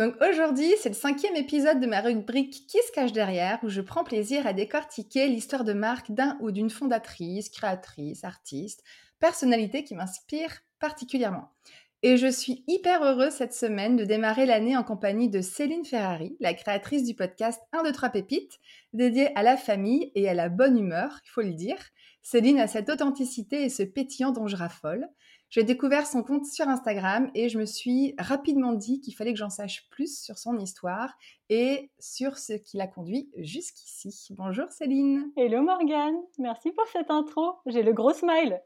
Donc aujourd'hui, c'est le cinquième épisode de ma rubrique Qui se cache derrière, où je prends plaisir à décortiquer l'histoire de marque d'un ou d'une fondatrice, créatrice, artiste, personnalité qui m'inspire particulièrement. Et je suis hyper heureuse cette semaine de démarrer l'année en compagnie de Céline Ferrari, la créatrice du podcast 1, 2, 3 pépites, dédié à la famille et à la bonne humeur, il faut le dire. Céline a cette authenticité et ce pétillant dont je raffole. J'ai découvert son compte sur Instagram et je me suis rapidement dit qu'il fallait que j'en sache plus sur son histoire et sur ce qui l'a conduit jusqu'ici. Bonjour Céline. Hello Morgane, merci pour cette intro. J'ai le gros smile.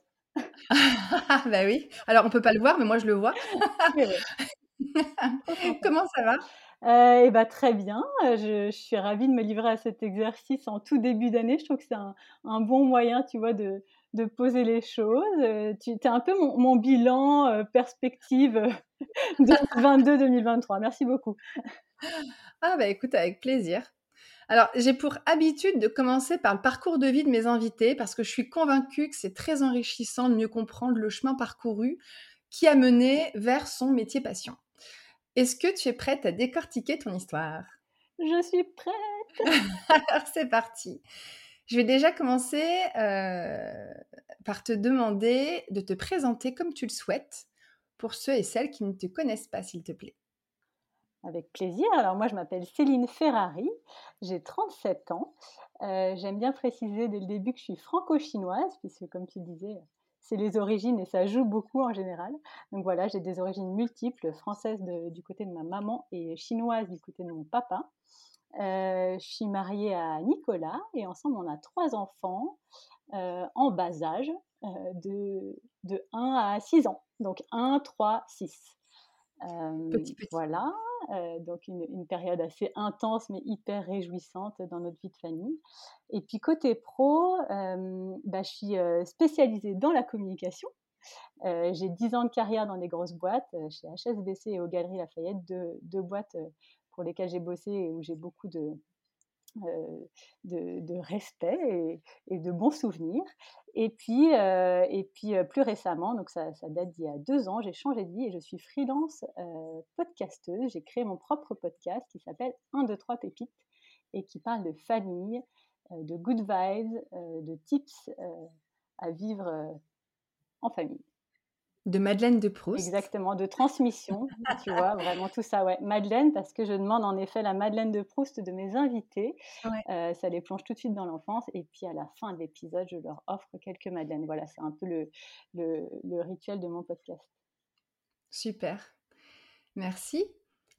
bah oui. Alors on peut pas le voir, mais moi je le vois. Comment ça va? Euh, eh ben, très bien, je, suis ravie de me livrer à cet exercice en tout début d'année. Je trouve que c'est un, un, bon moyen, tu vois, de, de poser les choses. Euh, tu es un peu mon, bilan euh, perspective 2022-2023. Merci beaucoup. Ah bah écoute, avec plaisir. Alors, j'ai pour habitude de commencer par le parcours de vie de mes invités parce que je suis convaincue que c'est très enrichissant de mieux comprendre le chemin parcouru qui a mené vers son métier passion. Est-ce que tu es prête à décortiquer ton histoire? Je suis prête. Alors, c'est parti. Je vais déjà commencer euh, par te demander de te présenter comme tu le souhaites pour ceux et celles qui ne te connaissent pas, s'il te plaît. Avec plaisir. Alors moi, je m'appelle Céline Ferrari, j'ai 37 ans. Euh, j'aime bien préciser dès le début que je suis franco-chinoise, puisque comme tu disais, c'est les origines et ça joue beaucoup en général. Donc voilà, j'ai des origines multiples, françaises du côté de ma maman et chinoises du côté de mon papa. Euh, je suis mariée à Nicolas et ensemble on a trois enfants euh, en bas âge, euh, de, de 1 à 6 ans. Donc 1, 3, 6. Petit, petit. Voilà, donc une, période assez intense mais hyper réjouissante dans notre vie de famille. Et puis côté pro, bah, je suis spécialisée dans la communication. j'ai 10 ans de carrière dans des grosses boîtes, chez HSBC et aux Galeries Lafayette, deux, deux boîtes pour lesquels j'ai bossé et où j'ai beaucoup de, euh, de, respect et, de bons souvenirs. Et puis, euh, et puis euh, plus récemment, donc ça, ça date d'il y a deux ans, j'ai changé de vie et je suis freelance podcasteuse. J'ai créé mon propre podcast qui s'appelle 1, 2, 3 pépites et qui parle de famille, de good vibes, de tips à vivre en famille. De Madeleine de Proust. Exactement, de transmission, tu vois, vraiment tout ça, ouais. Madeleine, parce que je demande en effet la Madeleine de Proust de mes invités. Euh, ça les plonge tout de suite dans l'enfance. Et puis à la fin de l'épisode, je leur offre quelques Madeleines. Voilà, c'est un peu le, le, rituel de mon podcast. Super. Merci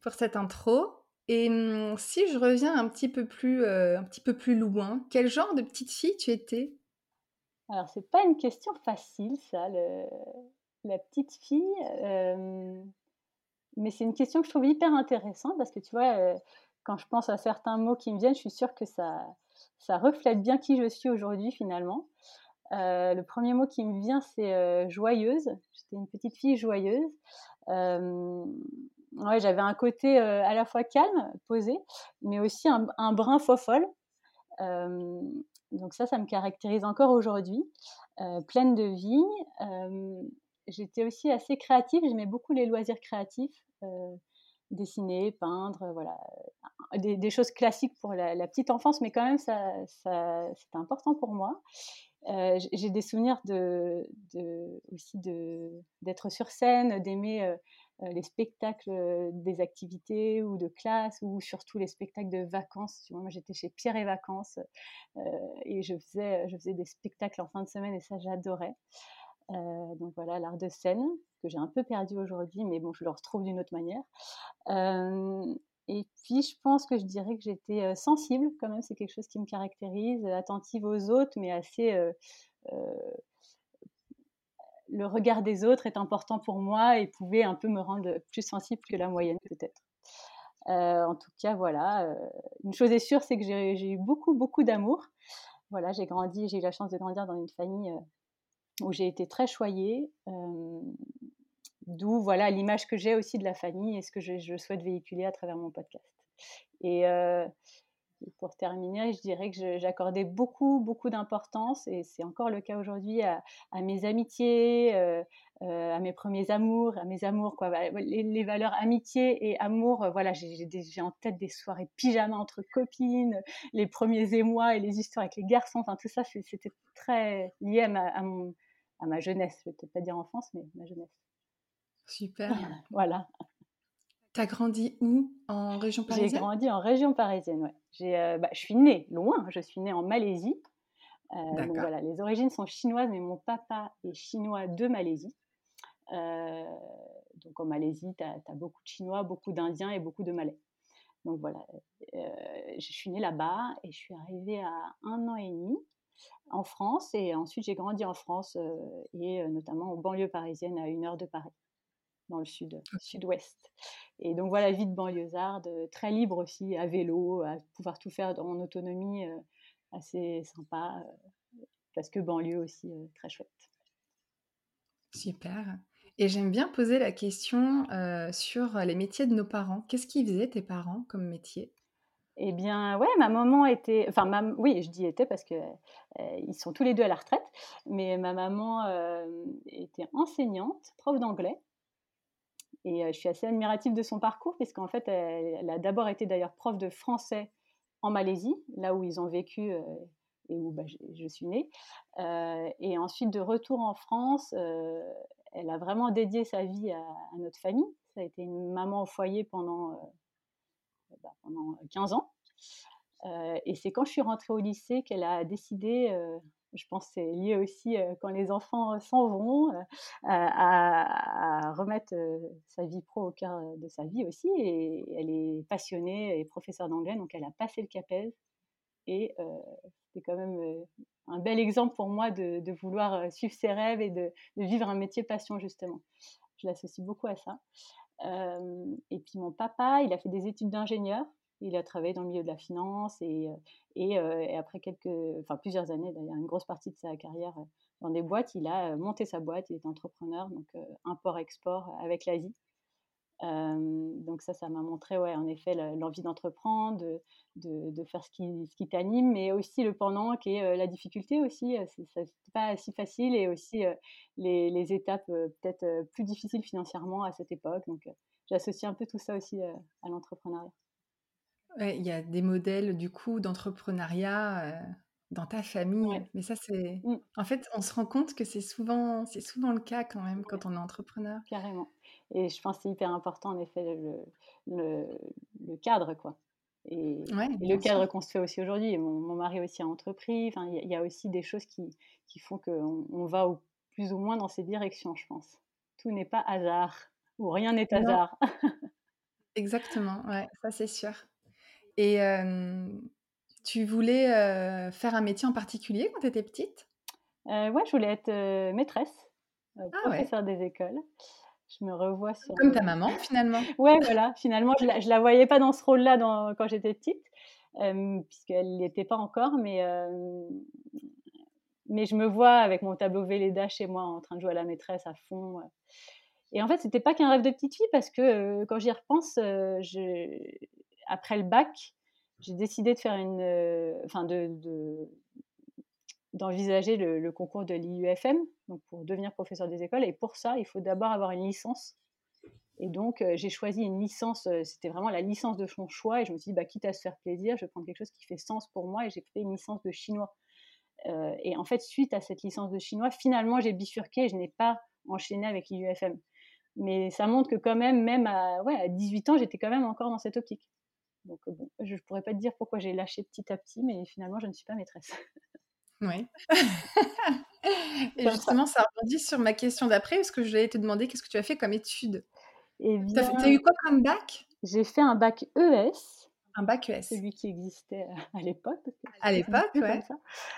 pour cette intro. Et hum, si je reviens un petit peu plus, euh, un petit peu plus loin, quel genre de petite fille tu étais? Alors, c'est pas une question facile, ça. Le la petite fille. mais c'est une question que je trouve hyper intéressante parce que tu vois, quand je pense à certains mots qui me viennent, je suis sûre que ça, reflète bien qui je suis aujourd'hui finalement. le premier mot qui me vient, c'est joyeuse. J'étais une petite fille joyeuse. ouais, j'avais un côté à la fois calme, posé, mais aussi un, un brin fofolle. donc ça, ça me caractérise encore aujourd'hui. pleine de vie j'étais aussi assez créative, j'aimais beaucoup les loisirs créatifs, euh, dessiner, peindre, voilà, des, choses classiques pour la, petite enfance, mais quand même, ça, ça c'était important pour moi. Euh, j'ai des souvenirs aussi d'être sur scène, d'aimer euh, les spectacles des activités ou de classe ou surtout les spectacles de vacances. Tu vois, moi, j'étais chez Pierre et Vacances et je faisais des spectacles en fin de semaine et ça, j'adorais. Euh, donc voilà, l'art de scène, que j'ai un peu perdu aujourd'hui, mais bon, je le retrouve d'une autre manière. Euh, et puis, je pense que je dirais que j'étais euh, sensible, quand même, c'est quelque chose qui me caractérise, attentive aux autres, mais assez le regard des autres est important pour moi et pouvait un peu me rendre plus sensible que la moyenne peut-être. en tout cas, voilà. une chose est sûre, c'est que j'ai eu beaucoup, beaucoup d'amour. Voilà, j'ai grandi, j'ai eu la chance de grandir dans une famille où j'ai été très choyée. D'où voilà l'image que j'ai aussi de la famille et ce que je, souhaite véhiculer à travers mon podcast. Et, pour terminer, je dirais que j'accordais beaucoup, beaucoup d'importance, et c'est encore le cas aujourd'hui, à, mes amitiés, euh, euh, à mes premiers amours, à mes amours, quoi. Bah, les, valeurs amitié et amour, euh, voilà, j'ai en tête des soirées pyjama entre copines, les premiers émois et les histoires avec les garçons, enfin tout ça, c'était très lié à à ma jeunesse, je vais peut-être pas dire enfance, mais ma jeunesse. Super. voilà. Tu as grandi où? En région parisienne? J'ai grandi en région parisienne, ouais. Euh, bah, je suis née loin, je suis née en Malaisie. Euh, donc voilà, les origines sont chinoises, mais mon papa est chinois de Malaisie. Euh, donc en Malaisie, tu as, beaucoup de Chinois, beaucoup d'Indiens et beaucoup de Malais. Donc voilà, je suis née là-bas et je suis arrivée à un an et demi en France. Et ensuite, j'ai grandi en France et notamment en banlieue parisienne à une heure de Paris dans le sud, sud-ouest. Et donc voilà, vie de banlieusarde, très libre aussi, à vélo, à pouvoir tout faire en autonomie, assez sympa, parce que banlieue aussi, très chouette. Super. Et j'aime bien poser la question sur les métiers de nos parents. Qu'est-ce qu'ils faisaient tes parents comme métier? Eh bien, ouais, ma maman était, enfin, oui, je dis était parce que ils sont tous les deux à la retraite, mais ma maman était enseignante, prof d'anglais, et je suis assez admirative de son parcours, puisqu'en fait, elle, a d'abord été d'ailleurs prof de français en Malaisie, là où ils ont vécu et où bah, je, suis née. et ensuite, de retour en France, elle a vraiment dédié sa vie à, notre famille. Ça a été une maman au foyer pendant, bah, pendant 15 ans. et c'est quand je suis rentrée au lycée qu'elle a décidé je pense c'est lié aussi quand les enfants s'en vont à, remettre sa vie pro au cœur de sa vie aussi. Et elle est passionnée et professeure d'anglais, donc elle a passé le CAPES. Et c'est quand même un bel exemple pour moi de, vouloir suivre ses rêves et de, vivre un métier passion, justement. Je l'associe beaucoup à ça. Et puis mon papa, il a fait des études d'ingénieur. Il a travaillé dans le milieu de la finance et, et, après quelques, enfin plusieurs années, d'ailleurs une grosse partie de sa carrière dans des boîtes, il a monté sa boîte, il est entrepreneur, donc import-export avec l'Asie. Donc ça, ça m'a montré, ouais, en effet, l'envie d'entreprendre, de, de, faire ce qui, ce qui t'anime, mais aussi le pendant qui est la difficulté aussi. C'est pas si facile et aussi les, les, étapes peut-être plus difficiles financièrement à cette époque. Donc j'associe un peu tout ça aussi à l'entrepreneuriat il y a des modèles du coup d'entrepreneuriat dans ta famille, mais ça c'est, mmh. en fait, on se rend compte que c'est souvent, c'est souvent le cas quand même quand on est entrepreneur. Carrément. Et je pense que c'est hyper important en effet le, le, cadre quoi. Et, le cadre qu'on se fait aussi aujourd'hui. Mon, mon, mari aussi a entrepris. Enfin, il y, a aussi des choses qui, qui font qu'on on va au, plus ou moins dans ces directions, je pense. Tout n'est pas hasard ou rien n'est hasard. Exactement, ouais, ça c'est sûr. Et tu voulais faire un métier en particulier quand tu étais petite? Euh, Ouais, je voulais être maîtresse, ah professeur des écoles. Je me revois sur. Comme ta maman, finalement. ouais, voilà. Finalement, je la, la voyais pas dans ce rôle-là quand j'étais petite, puisqu'elle n'y était pas encore, mais. mais je me vois avec mon tableau Véleda chez moi en train de jouer à la maîtresse à fond. Et en fait, c'était pas qu'un rêve de petite fille parce que quand j'y repense, je, après le bac, j'ai décidé de faire une, euh, enfin de, d'envisager le, concours de l'IUFM, donc pour devenir professeur des écoles. Et pour ça, il faut d'abord avoir une licence. Et donc, euh, j'ai choisi une licence, euh, c'était vraiment la licence de mon choix. Et je me suis dit, bah, quitte à se faire plaisir, je vais prendre quelque chose qui fait sens pour moi. Et j'ai fait une licence de chinois. et en fait, suite à cette licence de chinois, finalement, j'ai bifurqué et je n'ai pas enchaîné avec l'IUFM. Mais ça montre que quand même, même à, ouais, à 18 ans, j'étais quand même encore dans cette optique. Donc euh, bon, je ne pourrais pas te dire pourquoi j'ai lâché petit à petit, mais finalement, je ne suis pas maîtresse. Oui. Et justement, ça rebondit sur ma question d'après, parce que je voulais te demander qu'est-ce que tu as fait comme étude? Et Tu as, eu quoi comme bac? J'ai fait un bac ES. Un bac ES. Celui qui existait à l'époque. À l'époque, ouais.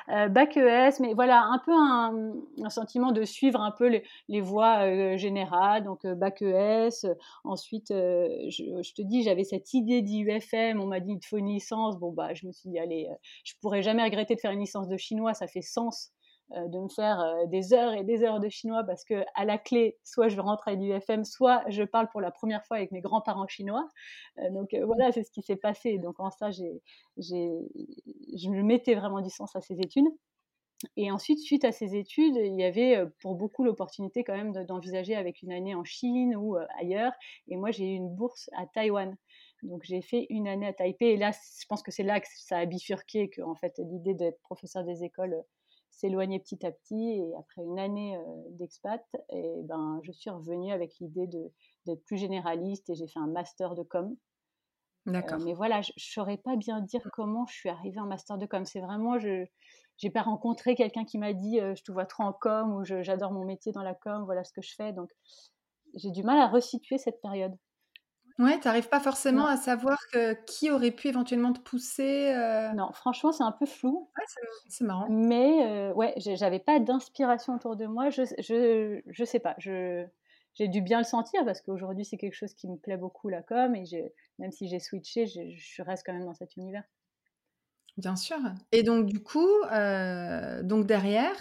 Euh, bac ES, mais voilà, un peu un, sentiment de suivre un peu les, les voies euh, générales. Donc, euh, bac ES. Ensuite, je, te dis, j'avais cette idée d'IUFM. On m'a dit, il te faut une licence. Bon, bah, je me suis dit, allez, je pourrais jamais regretter de faire une licence de chinois. Ça fait sens euh, de me faire euh, des heures et des heures de chinois parce que à la clé, soit je rentre à l'UFM, soit je parle pour la première fois avec mes grands-parents chinois. Euh, donc voilà, c'est ce qui s'est passé. Donc en ça, j'ai, je me mettais vraiment du sens à ces études. Et ensuite, suite à ces études, il y avait pour beaucoup l'opportunité quand même d'envisager avec une année en Chine ou ailleurs. Et moi, j'ai eu une bourse à Taïwan. Donc j'ai fait une année à Taipei. Et là, je pense que c'est là que ça a bifurqué, que en fait l'idée d'être professeur des écoles s'éloigner petit à petit. Et après une année d'expat, et ben, je suis revenue avec l'idée d'être plus généraliste et j'ai fait un master de com. D'accord. mais voilà, je ne saurais pas bien dire comment je suis arrivée en master de com. C'est vraiment, je n'ai pas rencontré quelqu'un qui m'a dit je te vois trop en com ou j'adore mon métier dans la com, voilà ce que je fais. Donc j'ai du mal à resituer cette période. Ouais, tu n'arrives pas forcément à savoir que qui aurait pu éventuellement te pousser, euh? Non, franchement, c'est un peu flou. Ouais, c'est marrant. Mais euh, ouais, j'avais pas d'inspiration autour de moi. Je, je, je sais pas. Je, j'ai dû bien le sentir parce qu'aujourd'hui, c'est quelque chose qui me plaît beaucoup, la com. Et même si j'ai switché, je, reste quand même dans cet univers. Bien sûr. Et donc, du coup, euh, donc derrière,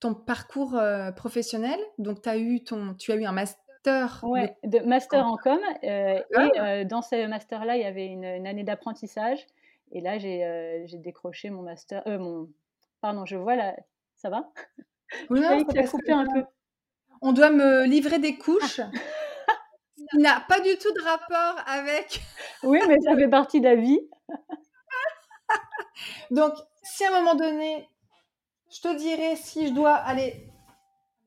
ton parcours professionnel, donc as eu ton, tu as eu un master master. Ouais, de, master en com. Euh, ah. Et euh, dans ce master-là, il y avait une, année d'apprentissage. Et là, j'ai euh, décroché mon master. mon... Pardon, je vois là. Ça va? Oui, non, coupé un peu. On doit me livrer des couches. qui n'a pas du tout de rapport avec. oui, mais ça fait partie de la vie. Donc, si à un moment donné, je te dirais si je dois aller.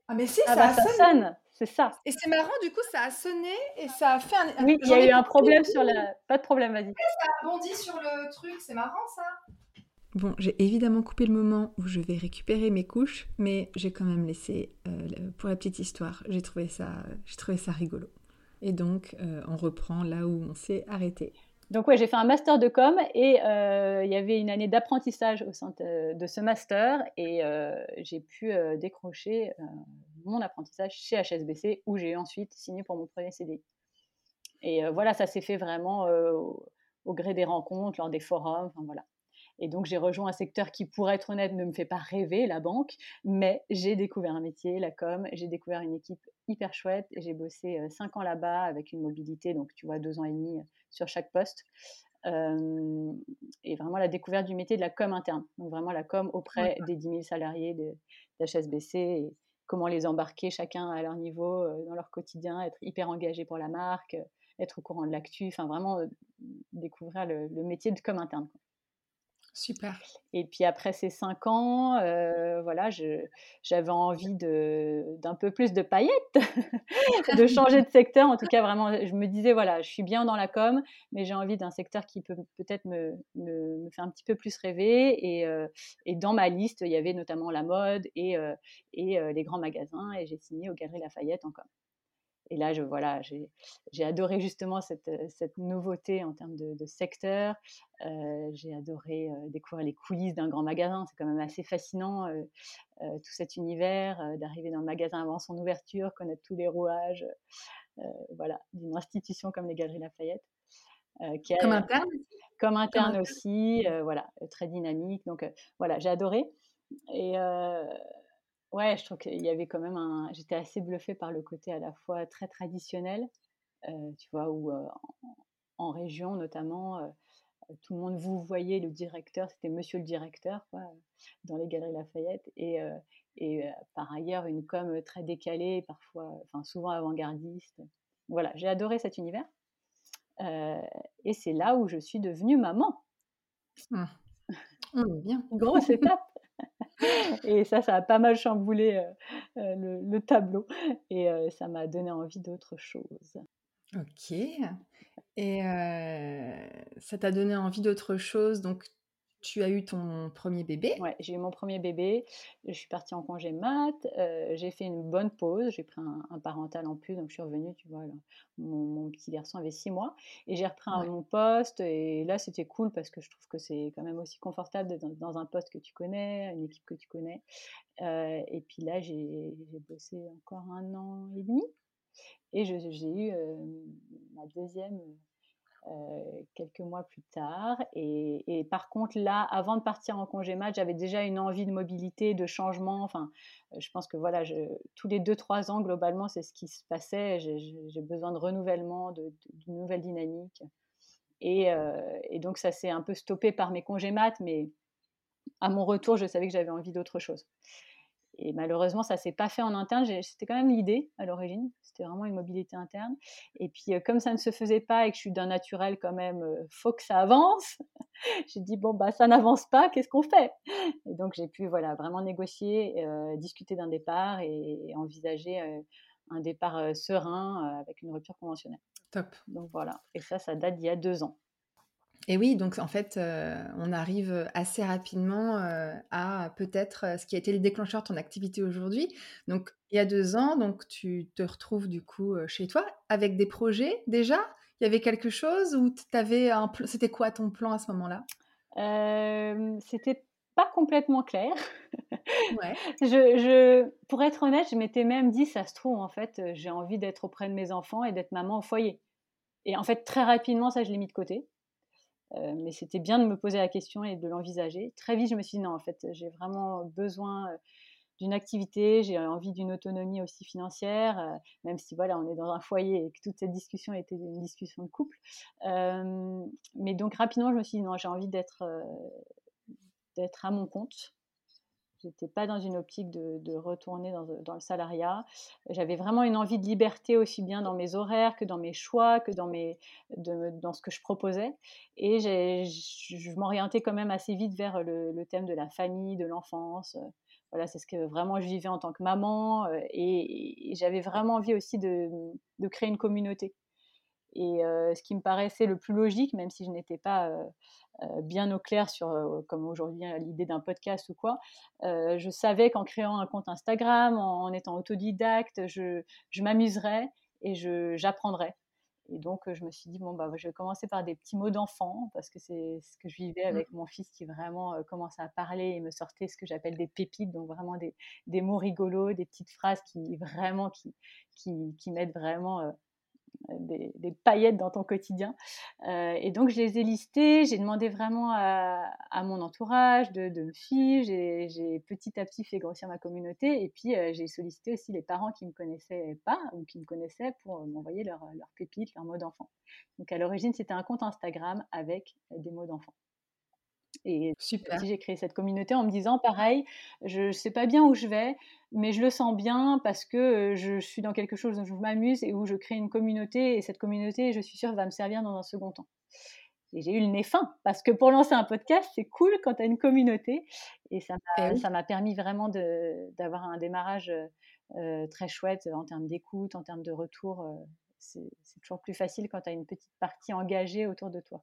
Ah, mais si, ah ça, bah, sonne. C'est ça. Et c'est marrant, du coup, ça a sonné et ça a fait un. Oui, il y a eu un problème sur la. Pas de problème, vas-y. Ça a bondi sur le truc, c'est marrant ça. Bon, j'ai évidemment coupé le moment où je vais récupérer mes couches, mais j'ai quand même laissé euh, pour la petite histoire. J'ai trouvé ça, j'ai trouvé ça rigolo. Et donc, euh, on reprend là où on s'est arrêté. Donc ouais, j'ai fait un master de com et euh, il y avait une année d'apprentissage au sein de, ce master et j'ai pu décrocher mon apprentissage chez HSBC où j'ai ensuite signé pour mon premier CDI. Et euh, voilà, ça s'est fait vraiment euh, au, gré des rencontres, lors des forums, enfin voilà. Et donc j'ai rejoint un secteur qui, pour être honnête, ne me fait pas rêver, la banque, mais j'ai découvert un métier, la com, j'ai découvert une équipe hyper chouette et j'ai bossé euh, cinq ans là-bas avec une mobilité, donc tu vois, deux ans et demi sur chaque poste. et vraiment la découverte du métier de la com interne, donc vraiment la com auprès des 10 000 salariés d'HSBC et, comment les embarquer chacun à leur niveau euh, dans leur quotidien, être hyper engagé pour la marque, euh, être au courant de l'actu, enfin vraiment euh, découvrir le, métier de comme interne. Super. Et puis après ces cinq ans, euh, voilà, j'avais envie d'un peu plus de paillettes, de changer de secteur. En tout cas, vraiment, je me disais, voilà, je suis bien dans la com, mais j'ai envie d'un secteur qui peut peut-être me, me, faire un petit peu plus rêver. Et, euh, et, dans ma liste, il y avait notamment la mode et, euh, et les grands magasins. Et j'ai signé au Galeries Lafayette en com. Et là, je, voilà, j'ai adoré justement cette, euh, cette, nouveauté en termes de, secteur. Euh, j'ai adoré euh, découvrir les coulisses d'un grand magasin. C'est quand même assez fascinant, tout cet univers, d'arriver dans le magasin avant son ouverture, connaître tous les rouages voilà, d'une institution comme les Galeries Lafayette. Qui comme interne Comme interne aussi, voilà, très dynamique. Donc voilà, j'ai adoré. Et Ouais, je trouve qu'il y avait quand même un. J'étais assez bluffée par le côté à la fois très traditionnel, euh, tu vois, où en, région notamment, euh, tout le monde vous voyait le directeur, c'était Monsieur le directeur, quoi, dans les galeries Lafayette, et, euh, et par ailleurs une com très décalée, parfois, enfin souvent avant-gardiste. Voilà, j'ai adoré cet univers, et c'est là où je suis devenue maman. Mmh. On est bien. Grosse étape. Et ça, ça a pas mal chamboulé euh, euh, le, tableau et euh, ça m'a donné envie d'autre chose. Ok. Et ça t'a donné envie d'autre chose. Donc, tu as eu ton premier bébé? Ouais, j'ai eu mon premier bébé. Je suis partie en congé mat. Euh, j'ai fait une bonne pause. J'ai pris un, parental en plus, donc je suis revenue. Tu vois, mon, petit garçon avait six mois et j'ai repris mon poste. Et là, c'était cool parce que je trouve que c'est quand même aussi confortable d'être dans, un poste que tu connais, une équipe que tu connais. Euh, et puis là, j'ai bossé encore un an et demi. Et j'ai eu euh, ma deuxième quelques mois plus tard. Et, par contre, là, avant de partir en congé mat, j'avais déjà une envie de mobilité, de changement. Enfin, euh, je pense que voilà, tous les 2-3 ans, globalement, c'est ce qui se passait. J'ai besoin de renouvellement, d'une nouvelle dynamique. Et, euh, et, donc, ça s'est un peu stoppé par mes congés mat, mais à mon retour, je savais que j'avais envie d'autre chose. Et malheureusement, ça s'est pas fait en interne. C'était quand même l'idée à l'origine. C'était vraiment une mobilité interne. Et puis, euh, comme ça ne se faisait pas et que je suis d'un naturel quand même, euh, faut que ça avance. j'ai dit bon bah ça n'avance pas. Qu'est-ce qu'on fait? Et donc j'ai pu voilà vraiment négocier, euh, discuter d'un départ et, envisager un départ serein avec une rupture conventionnelle. Top. Donc voilà. Et ça, ça date d'il y a deux ans. Et oui, donc en fait, euh, on arrive assez rapidement euh, à peut-être euh, ce qui a été le déclencheur de ton activité aujourd'hui. Donc, il y a deux ans, donc tu te retrouves du coup chez toi avec des projets déjà? Il y avait quelque chose ou avais un C'était quoi ton plan à ce moment-là? C'était pas complètement clair. Ouais. je, je, pour être honnête, je m'étais même dit, ça se trouve, en fait, j'ai envie d'être auprès de mes enfants et d'être maman au foyer. Et en fait, très rapidement, ça, je l'ai mis de côté. Euh, mais c'était bien de me poser la question et de l'envisager. Très vite, je me suis dit non, en fait, j'ai vraiment besoin euh, d'une activité, j'ai envie d'une autonomie aussi financière, euh, même si voilà, on est dans un foyer et que toute cette discussion était une discussion de couple. mais donc rapidement, je me suis dit non, j'ai envie d'être d'être à mon compte n'étais pas dans une optique de, retourner dans, le salariat. J'avais vraiment une envie de liberté aussi bien dans mes horaires que dans mes choix, que dans, mes, dans ce que je proposais. Et je m'orientais quand même assez vite vers le, thème de la famille, de l'enfance. Voilà, c'est ce que vraiment je vivais en tant que maman. Et, j'avais vraiment envie aussi de, de créer une communauté. Et ce qui me paraissait le plus logique, même si je n'étais pas bien au clair sur, comme aujourd'hui, hein, l'idée d'un podcast ou quoi, je savais qu'en créant un compte Instagram, en, étant autodidacte, je, je m'amuserais et j'apprendrais. Et donc, je me suis dit, bon, bah, je vais commencer par des petits mots d'enfant, parce que c'est ce que je vivais mmh. avec mon fils qui vraiment commençait à parler et me sortait ce que j'appelle des pépites, donc vraiment des, des, mots rigolos, des petites phrases qui vraiment qui, qui, qui m'aident vraiment des, paillettes dans ton quotidien. Euh, et donc, je les ai listées, j'ai demandé vraiment à, mon entourage de, me suivre, j'ai petit à petit fait grossir ma communauté, et puis euh, j'ai sollicité aussi les parents qui ne me connaissaient pas ou qui me connaissaient pour m'envoyer leurs leur pépites, leurs mots d'enfant. Donc, à l'origine, c'était un compte Instagram avec des mots d'enfant. Et j'ai créé cette communauté en me disant, pareil, je ne sais pas bien où je vais, mais je le sens bien parce que je suis dans quelque chose où je m'amuse et où je crée une communauté. Et cette communauté, je suis sûre, va me servir dans un second temps. Et j'ai eu le nez fin parce que pour lancer un podcast, c'est cool quand tu as une communauté. Et ça m'a, eh permis vraiment d'avoir un démarrage très chouette en termes d'écoute, en termes de retour. c'est toujours plus facile quand tu as une petite partie engagée autour de toi.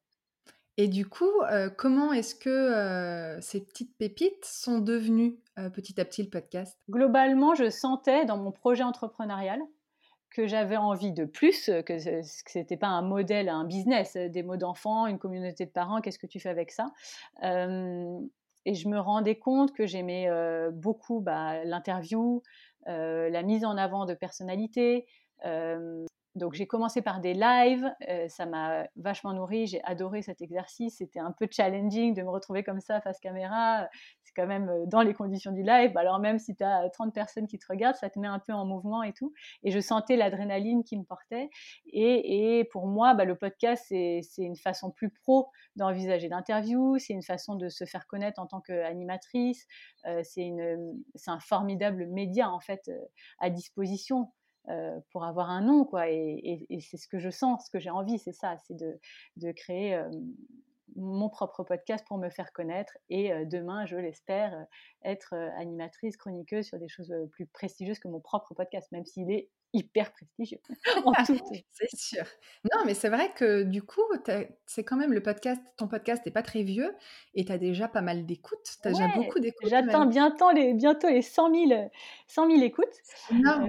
Et du coup, comment est-ce que, ces petites pépites sont devenues, petit à petit le podcast? Globalement, je sentais dans mon projet entrepreneurial que j'avais envie de plus, que ce n'était pas un modèle, un business, des mots d'enfants, une communauté de parents, qu'est-ce que tu fais avec ça? et je me rendais compte que j'aimais, beaucoup, bah, l'interview, la mise en avant de personnalités, donc j'ai commencé par des lives, euh, ça m'a vachement nourri, j'ai adoré cet exercice, c'était un peu challenging de me retrouver comme ça face caméra, c'est quand même euh, dans les conditions du live, alors même si tu as 30 personnes qui te regardent, ça te met un peu en mouvement et tout, et je sentais l'adrénaline qui me portait, et, pour moi, bah, le podcast, c'est une façon plus pro d'envisager l'interview, c'est une façon de se faire connaître en tant qu'animatrice, euh, c'est un formidable média en fait à disposition. Euh, pour avoir un nom, quoi. Et, c'est ce que je sens, ce que j'ai envie, c'est ça, c'est de, de, créer, euh, mon propre podcast pour me faire connaître et demain, je l'espère, être animatrice, chroniqueuse sur des choses plus prestigieuses que mon propre podcast, même s'il est hyper prestigieux. c'est sûr. Non, mais c'est vrai que du coup, c'est quand même le podcast, ton podcast n'est pas très vieux et tu as déjà pas mal d'écoutes. Tu as déjà beaucoup d'écoutes. J'atteins bientôt les, bientôt les 100 000, 100 000 écoutes.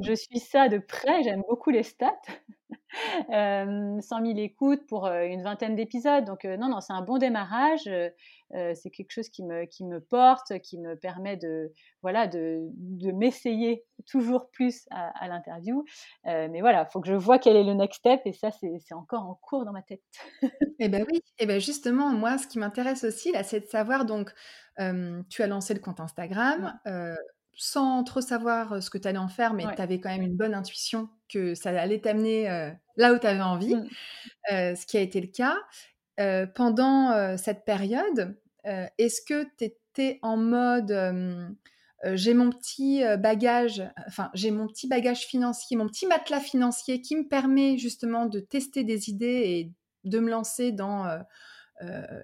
je suis ça de près, j'aime beaucoup les stats. 100 000 écoutes pour une vingtaine d'épisodes. Donc, non, non, c'est un bon démarrage. c'est quelque chose qui me, qui me porte, qui me permet de, voilà, de, de m'essayer toujours plus à, l'interview. mais voilà, il faut que je vois quel est le next step. Et ça, c'est encore en cours dans ma tête. eh ben oui. Et ben justement, moi, ce qui m'intéresse aussi, là, c'est de savoir, donc, tu as lancé le compte Instagram sans trop savoir ce que tu allais en faire, mais tu avais quand même une bonne intuition que ça allait t'amener là où tu avais envie, mmh. ce qui a été le cas. pendant cette période, est-ce que tu étais en mode j'ai mon petit bagage, enfin j'ai mon petit bagage financier, mon petit matelas financier qui me permet justement de tester des idées et de me lancer dans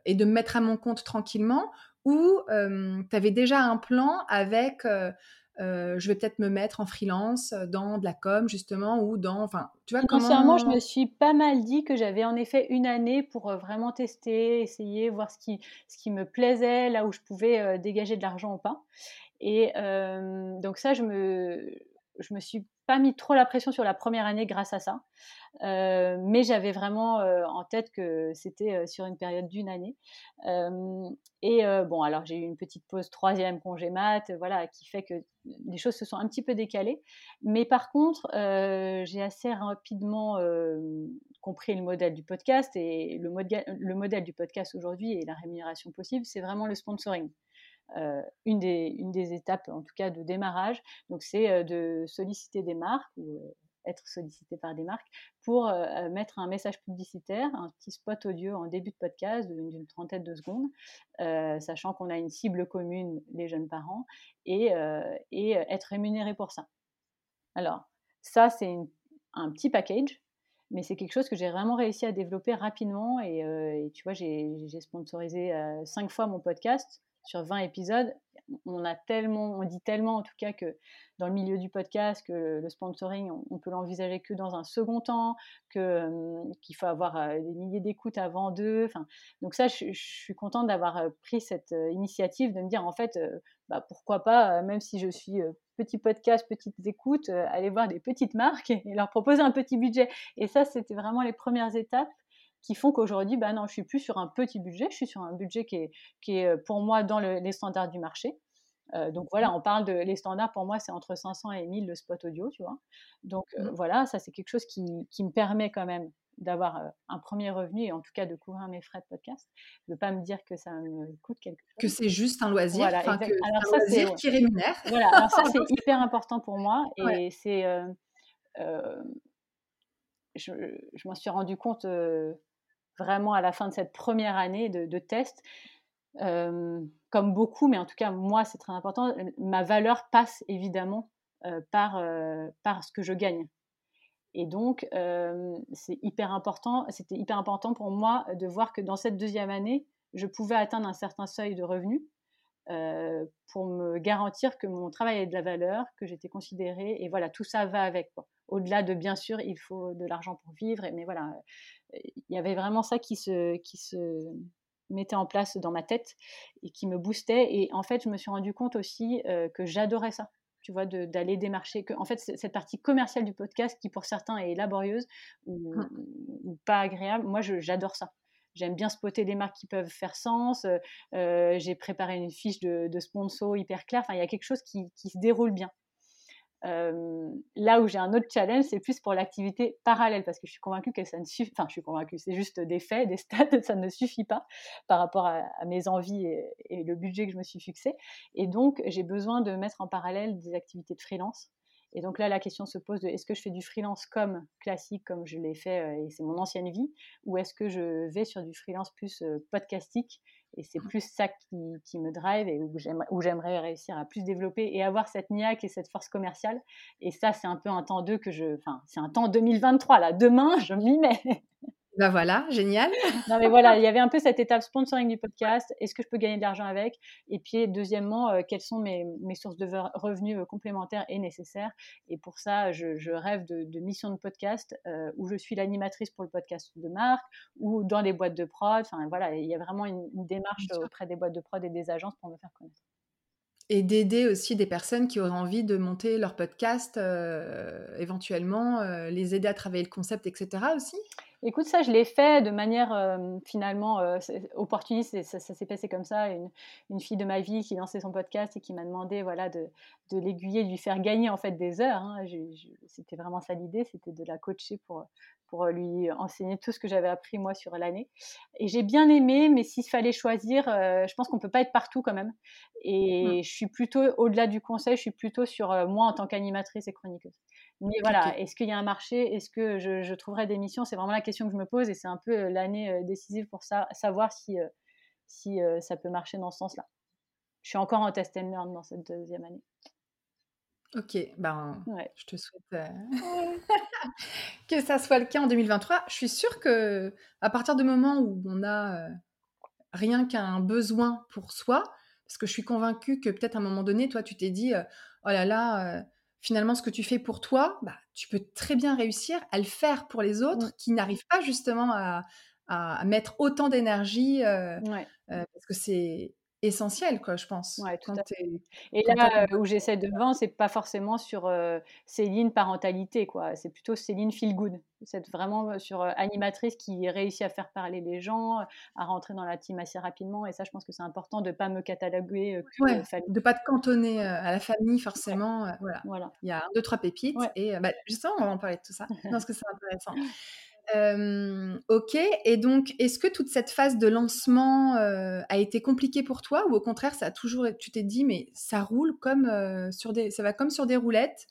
et de me mettre à mon compte tranquillement ou tu avais déjà un plan avec je vais peut-être me mettre en freelance dans de la com justement ou dans enfin tu vois comment je me suis pas mal dit que j'avais en effet une année pour vraiment tester essayer voir ce qui ce qui me plaisait là où je pouvais dégager de l'argent ou pas. Et donc ça je me je me suis pas mis trop la pression sur la première année grâce à ça. Euh, mais j'avais vraiment euh, en tête que c'était euh, sur une période d'une année. et bon, alors j'ai eu une petite pause troisième congé mat, voilà, qui fait que les choses se sont un petit peu décalées. Mais par contre, j'ai assez rapidement compris le modèle du podcast et le, le modèle du podcast aujourd'hui et la rémunération possible, c'est vraiment le sponsoring. Euh, une, des, une des étapes, en tout cas, de démarrage. Donc, c'est euh, de solliciter des marques ou euh, être sollicité par des marques pour mettre un message publicitaire, un petit spot audio en début de podcast d'une trentaine de secondes, sachant qu'on a une cible commune, les jeunes parents, et, et être rémunéré pour ça. Alors, ça, c'est un petit package, mais c'est quelque chose que j'ai vraiment réussi à développer rapidement. Et, et tu vois, j'ai sponsorisé cinq fois mon podcast sur 20 épisodes, on a tellement, on dit tellement en tout cas que dans le milieu du podcast que le sponsoring, on, peut l'envisager que dans un second temps, que hum, qu'il faut avoir euh, des milliers d'écoutes avant d'eux. Enfin, donc ça, je, suis contente d'avoir euh, pris cette euh, initiative de me dire en fait, bah, pourquoi pas, même si je suis petit podcast, petites écoutes, aller voir des petites marques et leur proposer un petit budget. Et ça, c'était vraiment les premières étapes qui font qu'aujourd'hui, bah non, je suis plus sur un petit budget, je suis sur un budget qui est, qui est pour moi dans les standards du marché. Euh, donc voilà, mmh. on parle de les standards pour moi, c'est entre 500 et 1000 le spot audio, tu vois. Donc euh, mmh. voilà, ça c'est quelque chose qui, qui, me permet quand même d'avoir euh, un premier revenu et en tout cas de couvrir mes frais de podcast, de pas me dire que ça me coûte quelque chose. Que c'est juste un loisir, voilà, que alors un loisir qui rémunère. Voilà, alors ça c'est hyper important pour moi et c'est je, je m'en suis rendu compte vraiment à la fin de cette première année de, test. comme beaucoup, mais en tout cas, moi, c'est très important, ma valeur passe évidemment par, par ce que je gagne. Et donc, c'est hyper important, c'était hyper important pour moi de voir que dans cette deuxième année, je pouvais atteindre un certain seuil de revenus pour me garantir que mon travail avait de la valeur, que j'étais considérée, et voilà, tout ça va avec. Au-delà de, bien sûr, il faut de l'argent pour vivre, mais voilà, il y avait vraiment ça qui se, qui se mettait en place dans ma tête et qui me boostait. Et en fait, je me suis rendu compte aussi que j'adorais ça tu vois, d'aller démarcher. Que, en fait, cette partie commerciale du podcast, qui pour certains est laborieuse ou, mmh. pas agréable, moi, j'adore ça. J'aime bien spotter des marques qui peuvent faire sens. J'ai préparé une fiche de, de, sponsor hyper claire. Enfin, il y a quelque chose qui, se déroule bien là où j'ai un autre challenge, c'est plus pour l'activité parallèle, parce que je suis convaincue que ça ne suffit. Enfin, je suis convaincue, c'est juste des faits, des stats, ça ne suffit pas par rapport à, mes envies et, le budget que je me suis fixé. Et donc, j'ai besoin de mettre en parallèle des activités de freelance. Et donc là, la question se pose de est-ce que je fais du freelance comme classique, comme je l'ai fait et c'est mon ancienne vie, ou est-ce que je vais sur du freelance plus podcastique et c'est mmh. plus ça qui, me drive et où j'aimerais réussir à plus développer et avoir cette niaque et cette force commerciale. Et ça, c'est un peu un temps 2 que je. Enfin, c'est un temps 2023, là. Demain, je m'y mets. Bah voilà, génial. non mais voilà, il y avait un peu cette étape sponsoring du podcast. Est-ce que je peux gagner de l'argent avec? Et puis deuxièmement, euh, quelles sont mes, mes, sources de revenus euh, complémentaires et nécessaires? Et pour ça, je, je rêve de, de missions de podcast euh, où je suis l'animatrice pour le podcast de marque ou dans des boîtes de prod. Enfin voilà, il y a vraiment une, une démarche auprès des boîtes de prod et des agences pour me faire connaître et d'aider aussi des personnes qui auraient envie de monter leur podcast, euh, éventuellement, euh, les aider à travailler le concept, etc. aussi? Écoute, ça, je l'ai fait de manière euh, finalement opportuniste. ça, ça s'est passé comme ça. Une, une, fille de ma vie qui lançait son podcast et qui m'a demandé voilà, de, de l'aiguiller, de lui faire gagner en fait des heures. Hein. C'était vraiment ça l'idée, c'était de la coacher pour, pour lui enseigner tout ce que j'avais appris moi sur l'année. Et j'ai bien aimé, mais s'il fallait choisir, je pense qu'on peut pas être partout quand même. Et mmh. je suis plutôt, au-delà du conseil, je suis plutôt sur moi en tant qu'animatrice et chroniqueuse. Mais voilà, est-ce qu'il y a un marché? Est-ce que je, je, trouverai des missions? C'est vraiment la question que je me pose et c'est un peu l'année décisive pour ça, savoir si, si ça peut marcher dans ce sens-là. Je suis encore en test and learn dans cette deuxième année. Ok, ben, je te souhaite que ça soit le cas en 2023. Je suis sûre que à partir du moment où on a rien qu'un besoin pour soi, parce que je suis convaincue que peut-être à un moment donné, toi, tu t'es dit, oh là là, finalement, ce que tu fais pour toi, bah, tu peux très bien réussir à le faire pour les autres mmh. qui n'arrivent pas justement à, à mettre autant d'énergie, parce que c'est essentiel, quoi, je pense. Ouais, tout à fait. Et là, où j'essaie de vendre, c'est pas forcément sur euh, Céline parentalité, quoi. C'est plutôt Céline feel good. C'est vraiment sur animatrice qui réussit à faire parler les gens, à rentrer dans la team assez rapidement. Et ça, je pense que c'est important de pas me cataloguer que ouais, de pas te cantonner à la famille forcément. voilà. voilà. Il y a deux trois pépites et bah, justement, on va en parler de tout ça. parce que c'est intéressant ok, et donc est-ce que toute cette phase de lancement a été compliquée pour toi ou au contraire ça a toujours tu t'es dit mais ça roule comme sur des ça va comme sur des roulettes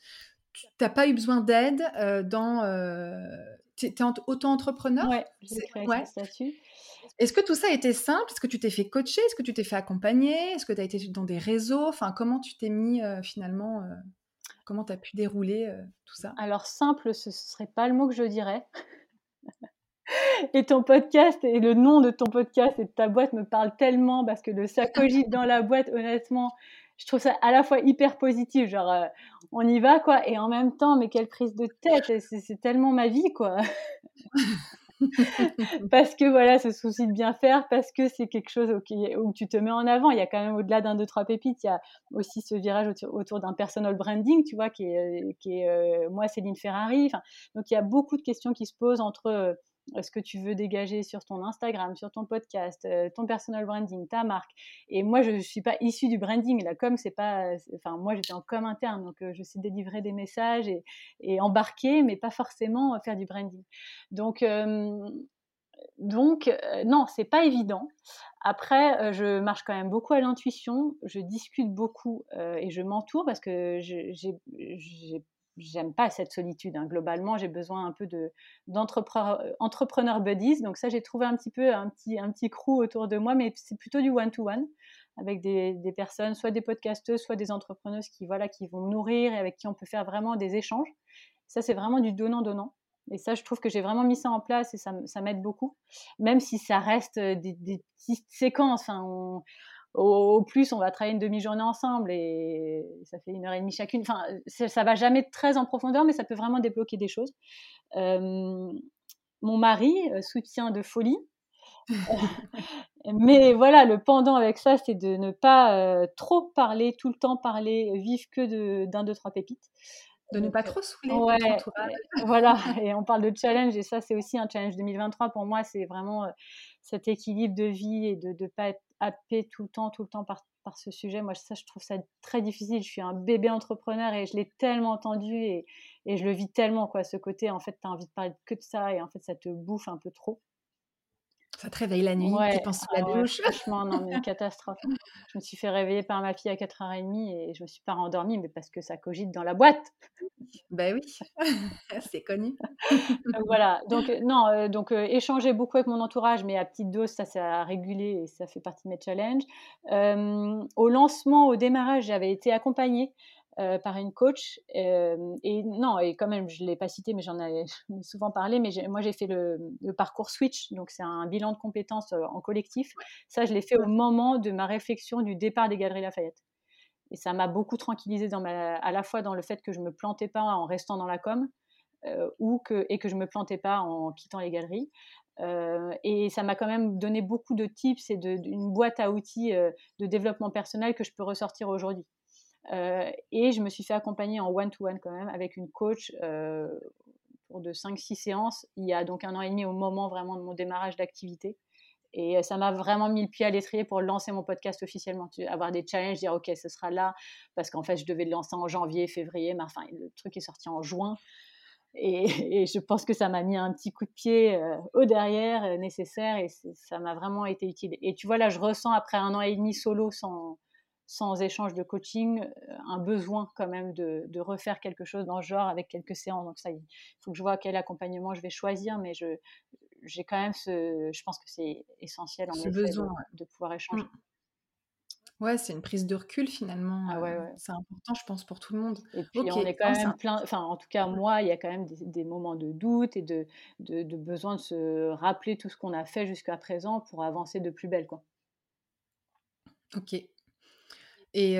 tu n'as pas eu besoin d'aide dans tu es, auto-entrepreneur? Ouais, j'ai ouais. statut. Est-ce que tout ça a été simple? Est-ce que tu t'es fait coacher? Est-ce que tu t'es fait accompagner? Est-ce que tu as été dans des réseaux? Enfin, comment tu t'es mis finalement Comment tu as pu dérouler tout ça? Alors, simple, ce ne serait pas le mot que je dirais. Et ton podcast et le nom de ton podcast et de ta boîte me parlent tellement parce que le sac dans la boîte, honnêtement, je trouve ça à la fois hyper positif, genre euh, on y va quoi, et en même temps, mais quelle prise de tête, c'est tellement ma vie quoi. parce que voilà, ce souci de bien faire, parce que c'est quelque chose où tu te mets en avant. Il y a quand même au-delà d'un, deux, trois pépites, il y a aussi ce virage autour, d'un personal branding, tu vois, qui est, qui est euh, moi, Céline Ferrari. donc il y a beaucoup de questions qui se posent entre euh, ce que tu veux dégager sur ton Instagram, sur ton podcast, euh, ton personal branding, ta marque. Et moi, je ne suis pas issue du branding. La com, c'est pas. Enfin, moi, j'étais en com interne, donc euh, je sais délivrer des messages et, et, embarquer, mais pas forcément faire du branding. Donc, donc non, c'est pas évident. Après, je marche quand même beaucoup à l'intuition, je discute beaucoup et je m'entoure parce que j'ai j'aime pas cette solitude. Hein. Globalement, j'ai besoin un peu de d'entrepreneur buddies. Donc ça, j'ai trouvé un petit peu un petit un petit crew autour de moi, mais c'est plutôt du one to one avec des, personnes, soit des podcasteuses, soit des entrepreneuses qui voilà qui vont nourrir et avec qui on peut faire vraiment des échanges. Ça, c'est vraiment du donnant donnant. Et ça, je trouve que j'ai vraiment mis ça en place et ça, m'aide beaucoup, même si ça reste des, des petites séquences. On, au, plus, on va travailler une demi-journée ensemble et ça fait une heure et demie chacune. Enfin, ça va jamais très en profondeur, mais ça peut vraiment débloquer des choses. Euh, mon mari, euh, soutient de folie. mais voilà, le pendant avec ça, c'est de ne pas euh, trop parler, tout le temps parler, vivre que d'un, deux, trois pépites. De ne pas trop saouler ouais, Voilà, et on parle de challenge, et ça, c'est aussi un challenge 2023 pour moi, c'est vraiment cet équilibre de vie et de ne pas être happé tout le temps, tout le temps par, par ce sujet. Moi, ça, je trouve ça très difficile. Je suis un bébé entrepreneur et je l'ai tellement entendu et, et, je le vis tellement, quoi. Ce côté, en fait, tu as envie de parler que de ça et en fait, ça te bouffe un peu trop. Ça te réveille la nuit, tu penses à la douche. franchement, non, mais une catastrophe. Je me suis fait réveiller par ma fille à 4h30 et je me suis pas rendormie, mais parce que ça cogite dans la boîte. Ben oui, c'est connu. donc, voilà, donc euh, non, euh, donc euh, échanger beaucoup avec mon entourage, mais à petite dose, ça c'est à réguler et ça fait partie de mes challenges. au lancement, au démarrage, j'avais été accompagnée par une coach. et non, et quand même, je ne l'ai pas cité, mais j'en ai, souvent parlé, mais moi j'ai fait le, parcours Switch, donc c'est un bilan de compétences en collectif. Ça, je l'ai fait au moment de ma réflexion du départ des Galeries Lafayette. Et ça m'a beaucoup tranquillisé dans ma, à la fois dans le fait que je ne me plantais pas en restant dans la com, ou que, et que je ne me plantais pas en quittant les galeries. et ça m'a quand même donné beaucoup de tips et d'une boîte à outils de développement personnel que je peux ressortir aujourd'hui. Et je me suis fait accompagner en one-to-one quand même avec une coach pour de 5-6 séances il y a donc un an et demi au moment vraiment de mon démarrage d'activité. Et ça m'a vraiment mis le pied à l'étrier pour lancer mon podcast officiellement. Avoir des challenges, dire OK, ce sera là, parce qu'en fait, je devais le lancer en janvier, février, mais enfin, le truc est sorti en juin. Et, je pense que ça m'a mis un petit coup de pied euh, au derrière euh, nécessaire et ça m'a vraiment été utile. Et tu vois, là, je ressens après un an et demi solo sans, sans échange de coaching, euh, un besoin quand même de, de, refaire quelque chose dans ce genre avec quelques séances. Donc ça, il faut que je vois quel accompagnement je vais choisir, mais je, j'ai quand même ce, je pense que c'est essentiel en effet besoin, de, pouvoir échanger. Mmh. Ouais, c'est une prise de recul finalement. Ah ouais, ouais. C'est important, je pense, pour tout le monde. Et puis on est quand même plein, enfin en tout cas moi, il y a quand même des, moments de doute et de, de, de, besoin de se rappeler tout ce qu'on a fait jusqu'à présent pour avancer de plus belle. Quoi. Ok. Et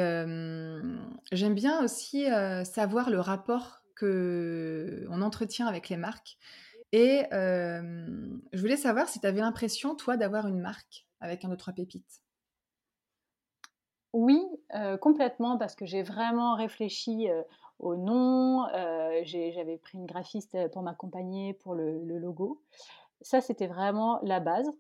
j'aime bien aussi savoir le rapport que on entretient avec les marques. Et je voulais savoir si tu avais l'impression, toi, d'avoir une marque avec un ou trois pépites. Oui, complètement, parce que j'ai vraiment réfléchi au nom. J'avais pris une graphiste pour m'accompagner pour le, le, logo. Ça, c'était vraiment la base.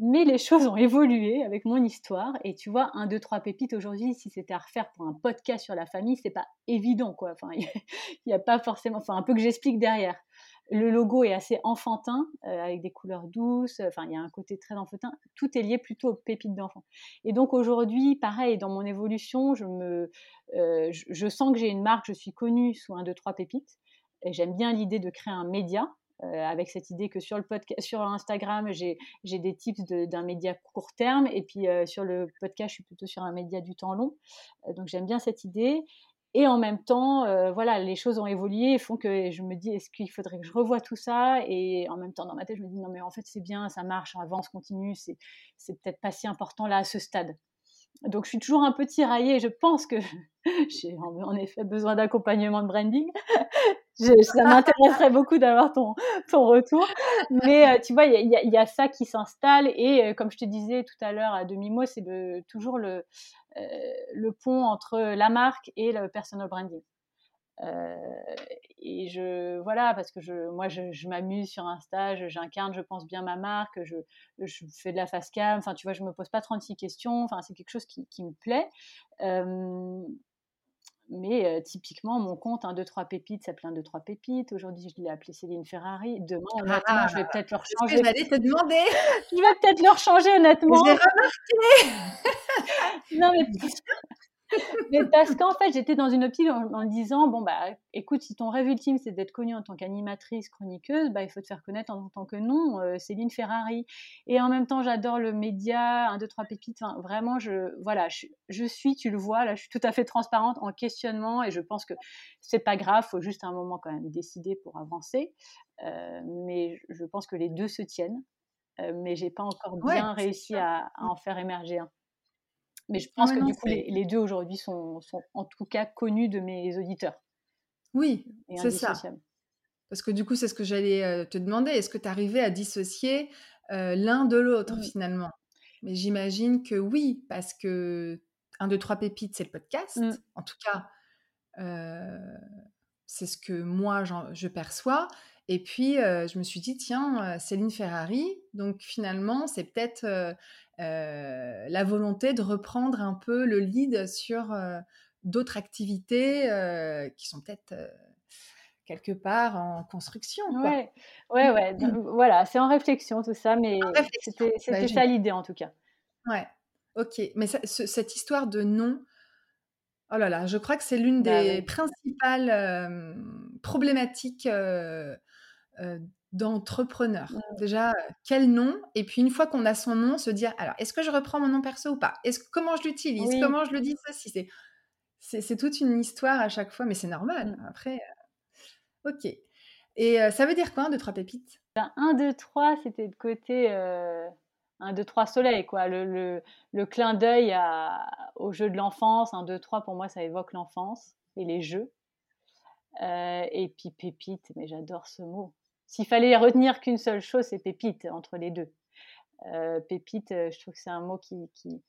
Mais les choses ont évolué avec mon histoire. Et tu vois, un, deux, trois pépites aujourd'hui, si c'était à refaire pour un podcast sur la famille, c'est pas évident, quoi. Enfin, il n'y a pas forcément, enfin, un peu que j'explique derrière. Le logo est assez enfantin, euh, avec des couleurs douces. Enfin, il y a un côté très enfantin. Tout est lié plutôt aux pépites d'enfants. Et donc aujourd'hui, pareil, dans mon évolution, je me, euh, je, sens que j'ai une marque. Je suis connue sous un, deux, trois pépites. J'aime bien l'idée de créer un média. Euh, avec cette idée que sur le podcast, sur Instagram, j'ai des tips d'un média court terme, et puis sur le podcast, je suis plutôt sur un média du temps long. donc j'aime bien cette idée. Et en même temps, euh, voilà, les choses ont évolué et font que je me dis, est-ce qu'il faudrait que je revoie tout ça? Et en même temps, dans ma tête, je me dis, non, mais en fait, c'est bien, ça marche, on avance, continue, c'est peut-être pas si important là à ce stade. Donc, je suis toujours un peu tiraillée. Je pense que j'ai en effet besoin d'accompagnement de branding. ça m'intéresserait beaucoup d'avoir ton, retour. Mais euh, tu vois, il y, a ça qui s'installe. Et euh, comme je te disais tout à l'heure à demi-mot, c'est toujours le, euh, le pont entre la marque et le personal branding. et je voilà parce que moi je, m'amuse sur un stage j'incarne je pense bien ma marque je, fais de la face cam enfin tu vois je me pose pas 36 questions enfin c'est quelque chose qui me plaît mais typiquement, mon compte 1, 2, 3 pépites ça s'appelle 1, 2, 3 pépites. Aujourd'hui, je l'ai appelé Céline Ferrari. Demain, honnêtement, je vais ah, peut-être leur changer. Je vais te demander? je vais peut-être leur changer, honnêtement. J'ai remarqué. non, mais mais parce qu'en fait, j'étais dans une optique en, me disant bon, bah, écoute, si ton rêve ultime, c'est d'être connue en tant qu'animatrice, chroniqueuse, bah, il faut te faire connaître en, tant que nom, euh, Céline Ferrari. Et en même temps, j'adore le média, un, deux, trois pépites. Enfin, vraiment, je, voilà, je, suis, tu le vois, là, je suis tout à fait transparente en questionnement et je pense que c'est pas grave, faut juste un moment quand même décider pour avancer. Euh, mais je pense que les deux se tiennent. Euh, mais j'ai pas encore bien réussi à, à, en faire émerger un. Mais je pense que du coup, les, deux aujourd'hui sont, sont, en tout cas connus de mes auditeurs. Oui, c'est ça. Parce que du coup, c'est ce que j'allais te demander. Est-ce que tu arrivais à dissocier l'un de l'autre finalement? Mais j'imagine que oui, parce que 1, 2, 3 pépites, c'est le podcast. Mmh. En tout cas, c'est ce que moi, je perçois. Et puis, je me suis dit, tiens, Céline Ferrari, donc finalement, c'est peut-être la volonté de reprendre un peu le lead sur d'autres activités qui sont peut-être quelque part en construction. Quoi. Ouais, ouais, ouais. voilà, c'est en réflexion tout ça, mais c'était bah, ça l'idée en tout cas. Ouais, ok. Mais cette histoire de nom, oh là là, je crois que c'est l'une bah des principales problématiques d'entrepreneur. Mmh. Déjà, quel nom? Et puis une fois qu'on a son nom, se dire alors est-ce que je reprends mon nom perso ou pas? Est-ce comment je l'utilise? Comment je le dis ça Si c'est C'est toute une histoire à chaque fois, mais c'est normal. Mmh. Après, ok. Et ça veut dire quoi, 1, 2, 3 pépites? 1, 2, 3, c'était de côté 1, 2, 3 soleil, quoi. Le, le, le clin d'œil au jeu de l'enfance. 1, 2, 3, pour moi, ça évoque l'enfance et les jeux. et puis pépite, mais j'adore ce mot. S'il fallait retenir qu'une seule chose, c'est pépite entre les deux. pépite, je trouve que c'est un mot qui, qui,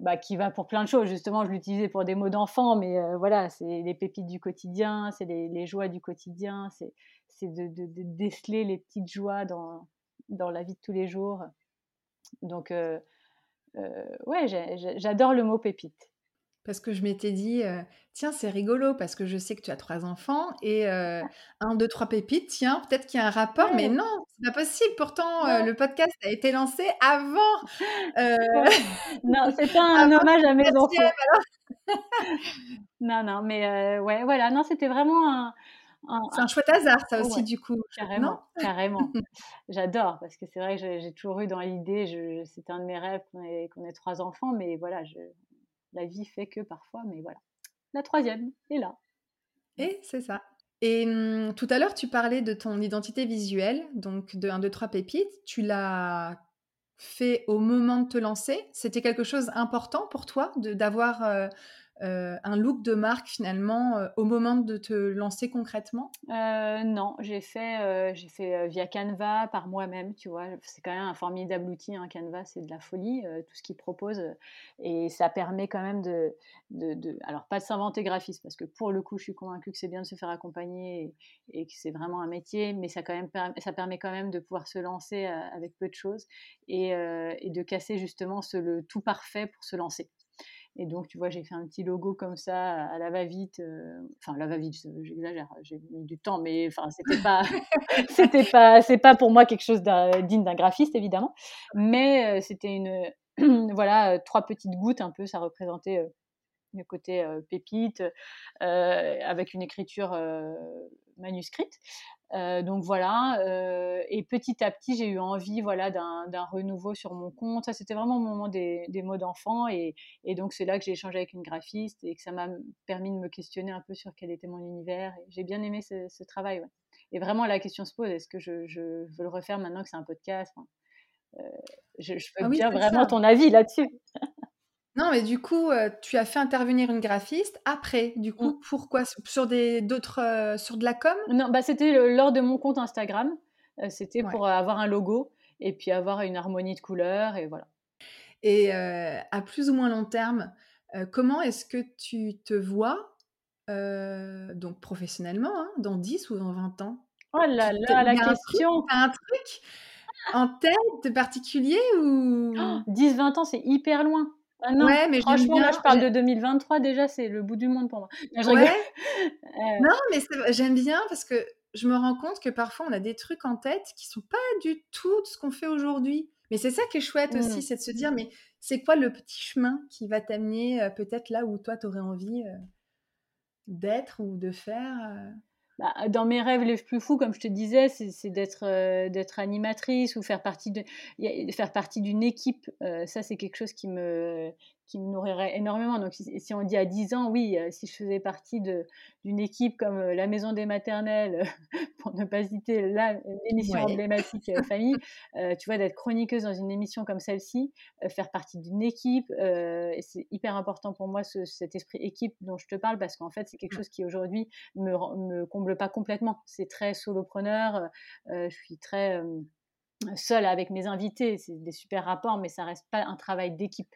bah, qui va pour plein de choses. Justement, je l'utilisais pour des mots d'enfant, mais voilà, c'est les pépites du quotidien, c'est les, joies du quotidien, c'est de, déceler les petites joies dans, dans la vie de tous les jours. Donc, ouais, j'adore le mot pépite parce que je m'étais dit, tiens, c'est rigolo, parce que je sais que tu as trois enfants, et un, deux, trois pépites, tiens, peut-être qu'il y a un rapport, mais non, c'est pas possible. Pourtant, le podcast a été lancé avant. non, c'est pas un hommage à mes enfants. non, non, mais ouais, voilà, non, c'était vraiment un. c'est un chouette hasard, ça aussi, du coup. Carrément, carrément. J'adore, parce que c'est vrai que j'ai toujours eu dans l'idée, c'était un de mes rêves qu'on ait, ait, trois enfants, mais voilà, je, la vie fait que parfois, mais voilà. La troisième est là. Et c'est ça. Et mmh, tout à l'heure, tu parlais de ton identité visuelle, donc de 1, 2, 3 pépites. Tu l'as fait au moment de te lancer? C'était quelque chose d'important pour toi d'avoir euh, un look de marque finalement euh, au moment de te lancer concrètement? Euh, Non, j'ai fait, j'ai fait via Canva par moi-même, tu vois. C'est quand même un formidable outil, hein, Canva, c'est de la folie, tout ce qu'il propose. Et ça permet quand même de, de, alors pas de s'inventer graphiste, parce que pour le coup, je suis convaincue que c'est bien de se faire accompagner et, que c'est vraiment un métier, mais ça, quand même, ça permet quand même de pouvoir se lancer avec peu de choses et, et de casser justement le tout parfait pour se lancer. Et donc, tu vois, j'ai fait un petit logo comme ça à la va-vite. Euh, enfin, la va-vite, j'exagère, j'ai mis du temps, mais enfin, c'était pas, c'était pas, c'est pas pour moi quelque chose digne d'un graphiste, évidemment. Mais euh, c'était une, voilà, trois petites gouttes un peu, ça représentait euh, le côté pépite, avec une écriture manuscrite. Euh, donc voilà, euh, et petit à petit, j'ai eu envie voilà, d'un renouveau sur mon compte. Ça, c'était vraiment au moment des, mots d'enfant. Et, donc, c'est là que j'ai échangé avec une graphiste et que ça m'a permis de me questionner un peu sur quel était mon univers. J'ai bien aimé ce, travail. Et vraiment, la question se pose est-ce que je, veux le refaire maintenant que c'est un podcast? Euh, Je, je veux ah bien vraiment ton avis là-dessus. Non, mais du coup, tu as fait intervenir une graphiste après. Du coup, mmh. pourquoi Sur des d'autres sur de la com? Non, bah c'était lors de mon compte Instagram. c'était pour avoir un logo et puis avoir une harmonie de couleurs et voilà. Et à plus ou moins long terme, comment est-ce que tu te vois donc professionnellement hein, dans 10 ou dans 20 ans? Oh là là, la question T'as un truc en tête de particulier ou? 10-20 ans, c'est hyper loin. Ah non, ouais, mais franchement, là, je parle de 2023, déjà, c'est le bout du monde pour moi. Euh. Non, mais j'aime bien parce que je me rends compte que parfois, on a des trucs en tête qui sont pas du tout de ce qu'on fait aujourd'hui. Mais c'est ça qui est chouette aussi, mmh. c'est de se dire, mais c'est quoi le petit chemin qui va t'amener euh, peut-être là où toi, tu aurais envie euh, d'être ou de faire bah, dans mes rêves les plus fous, comme je te disais, c'est d'être euh, d'être animatrice ou faire partie faire partie d'une équipe. Euh, ça, c'est quelque chose qui me qui me nourrirait énormément. Donc, si, on dit à 10 ans, oui, euh, si je faisais partie d'une équipe comme la Maison des Maternelles, pour ne pas citer l'émission emblématique euh, Famille, tu vois, d'être chroniqueuse dans une émission comme celle-ci, faire partie d'une équipe, c'est hyper important pour moi cet esprit équipe dont je te parle parce qu'en fait, c'est quelque chose qui aujourd'hui me, me comble pas complètement. C'est très solopreneur, je suis très seule avec mes invités, c'est des super rapports, mais ça reste pas un travail d'équipe.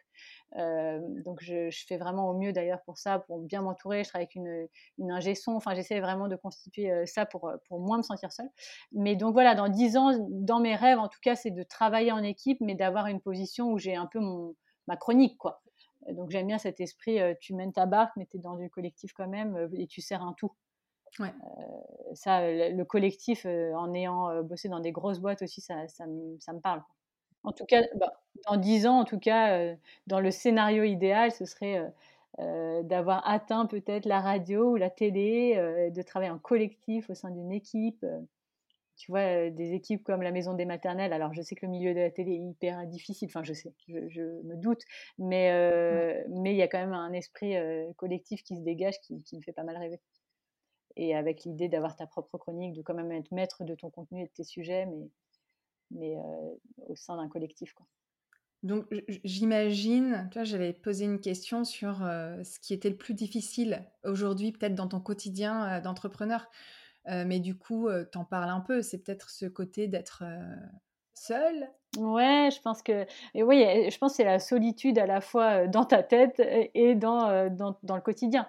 Euh, donc je, fais vraiment au mieux d'ailleurs pour ça, pour bien m'entourer. Je travaille avec une, une ingé son. Enfin, j'essaie vraiment de constituer euh, ça pour, pour moins me sentir seule. Mais donc voilà, dans dix ans, dans mes rêves, en tout cas, c'est de travailler en équipe, mais d'avoir une position où j'ai un peu mon, ma chronique, quoi. Donc j'aime bien cet esprit, euh, tu mènes ta barque, mais tu es dans du collectif quand même, et tu sers un tout. Ouais. ça, le, collectif, en ayant bossé dans des grosses boîtes aussi, ça, ça me parle. En tout cas, bah, dans dix ans, en tout cas, euh, dans le scénario idéal, ce serait euh, euh, d'avoir atteint peut-être la radio ou la télé, de travailler en collectif au sein d'une équipe. tu vois, des équipes comme la Maison des Maternelles. Alors, je sais que le milieu de la télé est hyper difficile. Enfin, je sais, je, me doute, mais mais il y a quand même un esprit collectif qui se dégage, qui, qui me fait pas mal rêver et avec l'idée d'avoir ta propre chronique, de quand même être maître de ton contenu et de tes sujets, mais, mais au sein d'un collectif. Quoi. Donc j'imagine, tu vois, j'avais posé une question sur ce qui était le plus difficile aujourd'hui, peut-être dans ton quotidien d'entrepreneur. mais du coup, t'en parles un peu. C'est peut-être ce côté d'être seul? Ouais, je pense que, et oui, je pense que c'est la solitude à la fois dans ta tête et dans, dans, dans le quotidien.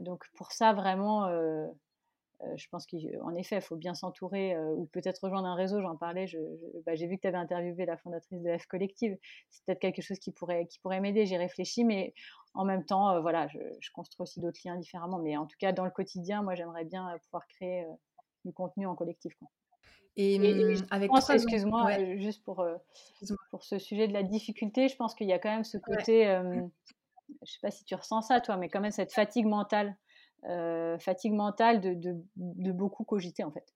Donc pour ça, vraiment, je pense qu'en effet, il faut bien s'entourer ou peut-être rejoindre un réseau. J'en parlais, bah, j'ai vu que tu avais interviewé la fondatrice de F Collective. C'est peut-être quelque chose qui pourrait, qui pourrait m'aider. J'ai réfléchi, mais en même temps, voilà, je, construis aussi d'autres liens différemment. Mais en tout cas, dans le quotidien, moi, j'aimerais bien pouvoir créer du contenu en collectif. Et, mmh, avec excuse-moi, juste pour, pour ce sujet de la difficulté, je pense qu'il y a quand même ce côté, je ne sais pas si tu ressens ça, toi, mais quand même cette fatigue mentale euh, fatigue mentale de, de, beaucoup cogiter en fait.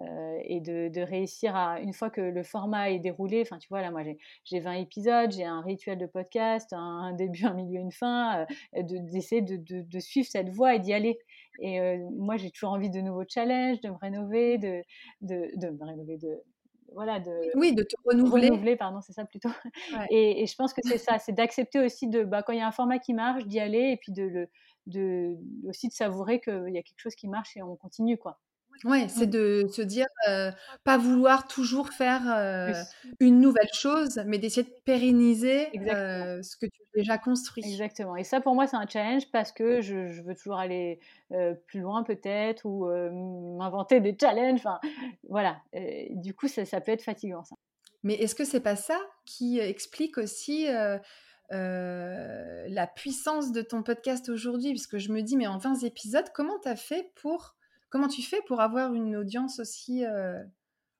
Euh, et de, de, réussir à, une fois que le format est déroulé, enfin tu vois là moi j'ai 20 épisodes, j'ai un rituel de podcast, un, début, un milieu, une fin, euh, d'essayer de, de, suivre cette voie et d'y aller. Et moi j'ai toujours envie de nouveaux challenges, de me rénover, de, de, me rénover, de, voilà, de, oui, de te renouveler. renouveler pardon, c'est ça plutôt. Et, et, je pense que c'est ça, c'est d'accepter aussi de, bah, quand il y a un format qui marche, d'y aller et puis de le, de, aussi de savourer qu'il y a quelque chose qui marche et on continue, quoi. Ouais, c'est de se dire, pas vouloir toujours faire une nouvelle chose, mais d'essayer de pérenniser ce que tu as déjà construit. Exactement. Et ça, pour moi, c'est un challenge parce que je, veux toujours aller plus loin, peut-être, ou m'inventer des challenges. Enfin, voilà. du coup, ça, ça, peut être fatigant, ça. Mais est-ce que c'est pas ça qui explique aussi la puissance de ton podcast aujourd'hui, puisque je me dis, mais en 20 épisodes, comment tu as fait pour, comment tu fais pour avoir une audience aussi,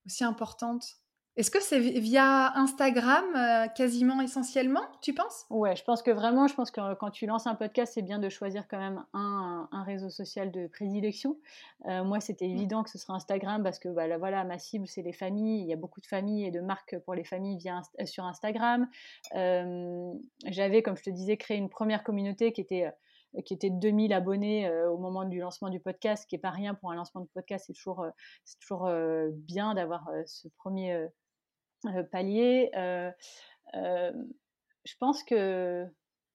aussi importante? Est-ce que c'est via Instagram euh, quasiment essentiellement, tu penses? Ouais, je pense que vraiment, je pense que euh, quand tu lances un podcast, c'est bien de choisir quand même un, réseau social de prédilection. Euh, moi, c'était mmh. évident que ce serait Instagram parce que bah, voilà, ma cible, c'est les familles. Il y a beaucoup de familles et de marques pour les familles via, sur Instagram. J'avais, comme je te disais, créé une première communauté qui était qui était de 2000 abonnés au moment du lancement du podcast, ce qui n'est pas rien pour un lancement de podcast. C'est toujours, c'est toujours bien d'avoir ce premier euh, palier. Euh, euh, je pense que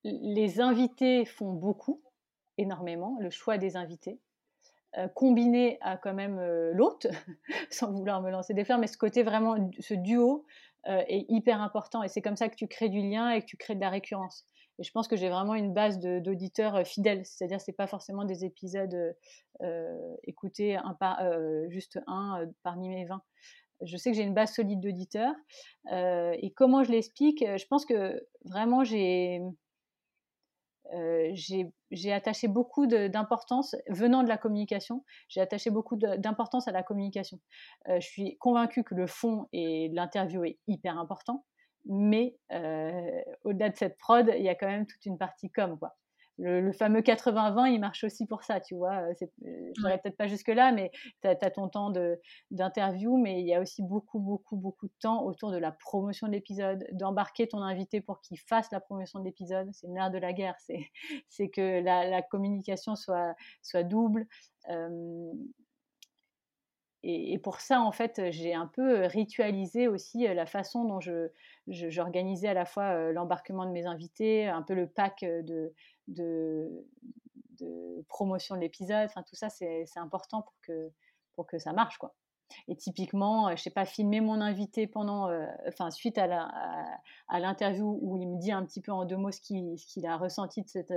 les invités font beaucoup, énormément, le choix des invités. combiné à quand même l'hôte, sans vouloir me lancer des fleurs, mais ce côté vraiment, ce duo est hyper important et c'est comme ça que tu crées du lien et que tu crées de la récurrence. Et je pense que j'ai vraiment une base d'auditeurs fidèles, c'est-à-dire c'est pas forcément des épisodes écoutés un juste un parmi mes 20 je sais que j'ai une base solide d'auditeurs. Euh, et comment je l'explique Je pense que vraiment, j'ai, euh, j'ai, attaché beaucoup d'importance, venant de la communication, j'ai attaché beaucoup d'importance à la communication. Euh, je suis convaincue que le fond et l'interview est hyper important, mais au-delà de cette prod, il y a quand même toute une partie com. Quoi le, fameux 80-20, il marche aussi pour ça, tu vois. Euh, euh, je n'irai peut-être pas jusque-là, mais tu as, ton temps d'interview, mais il y a aussi beaucoup, beaucoup, beaucoup de temps autour de la promotion de l'épisode, d'embarquer ton invité pour qu'il fasse la promotion de l'épisode. C'est nerf de la guerre, c'est que la, communication soit, soit double. Euh, et, pour ça, en fait, j'ai un peu ritualisé aussi la façon dont je, j'organisais à la fois l'embarquement de mes invités, un peu le pack de, de, promotion de l'épisode. Enfin, tout ça, c'est important pour que, pour que ça marche, quoi. Et typiquement, je sais pas, filmer mon invité pendant, enfin, suite à l'interview où il me dit un petit peu en deux mots ce qu'il a ressenti de cette,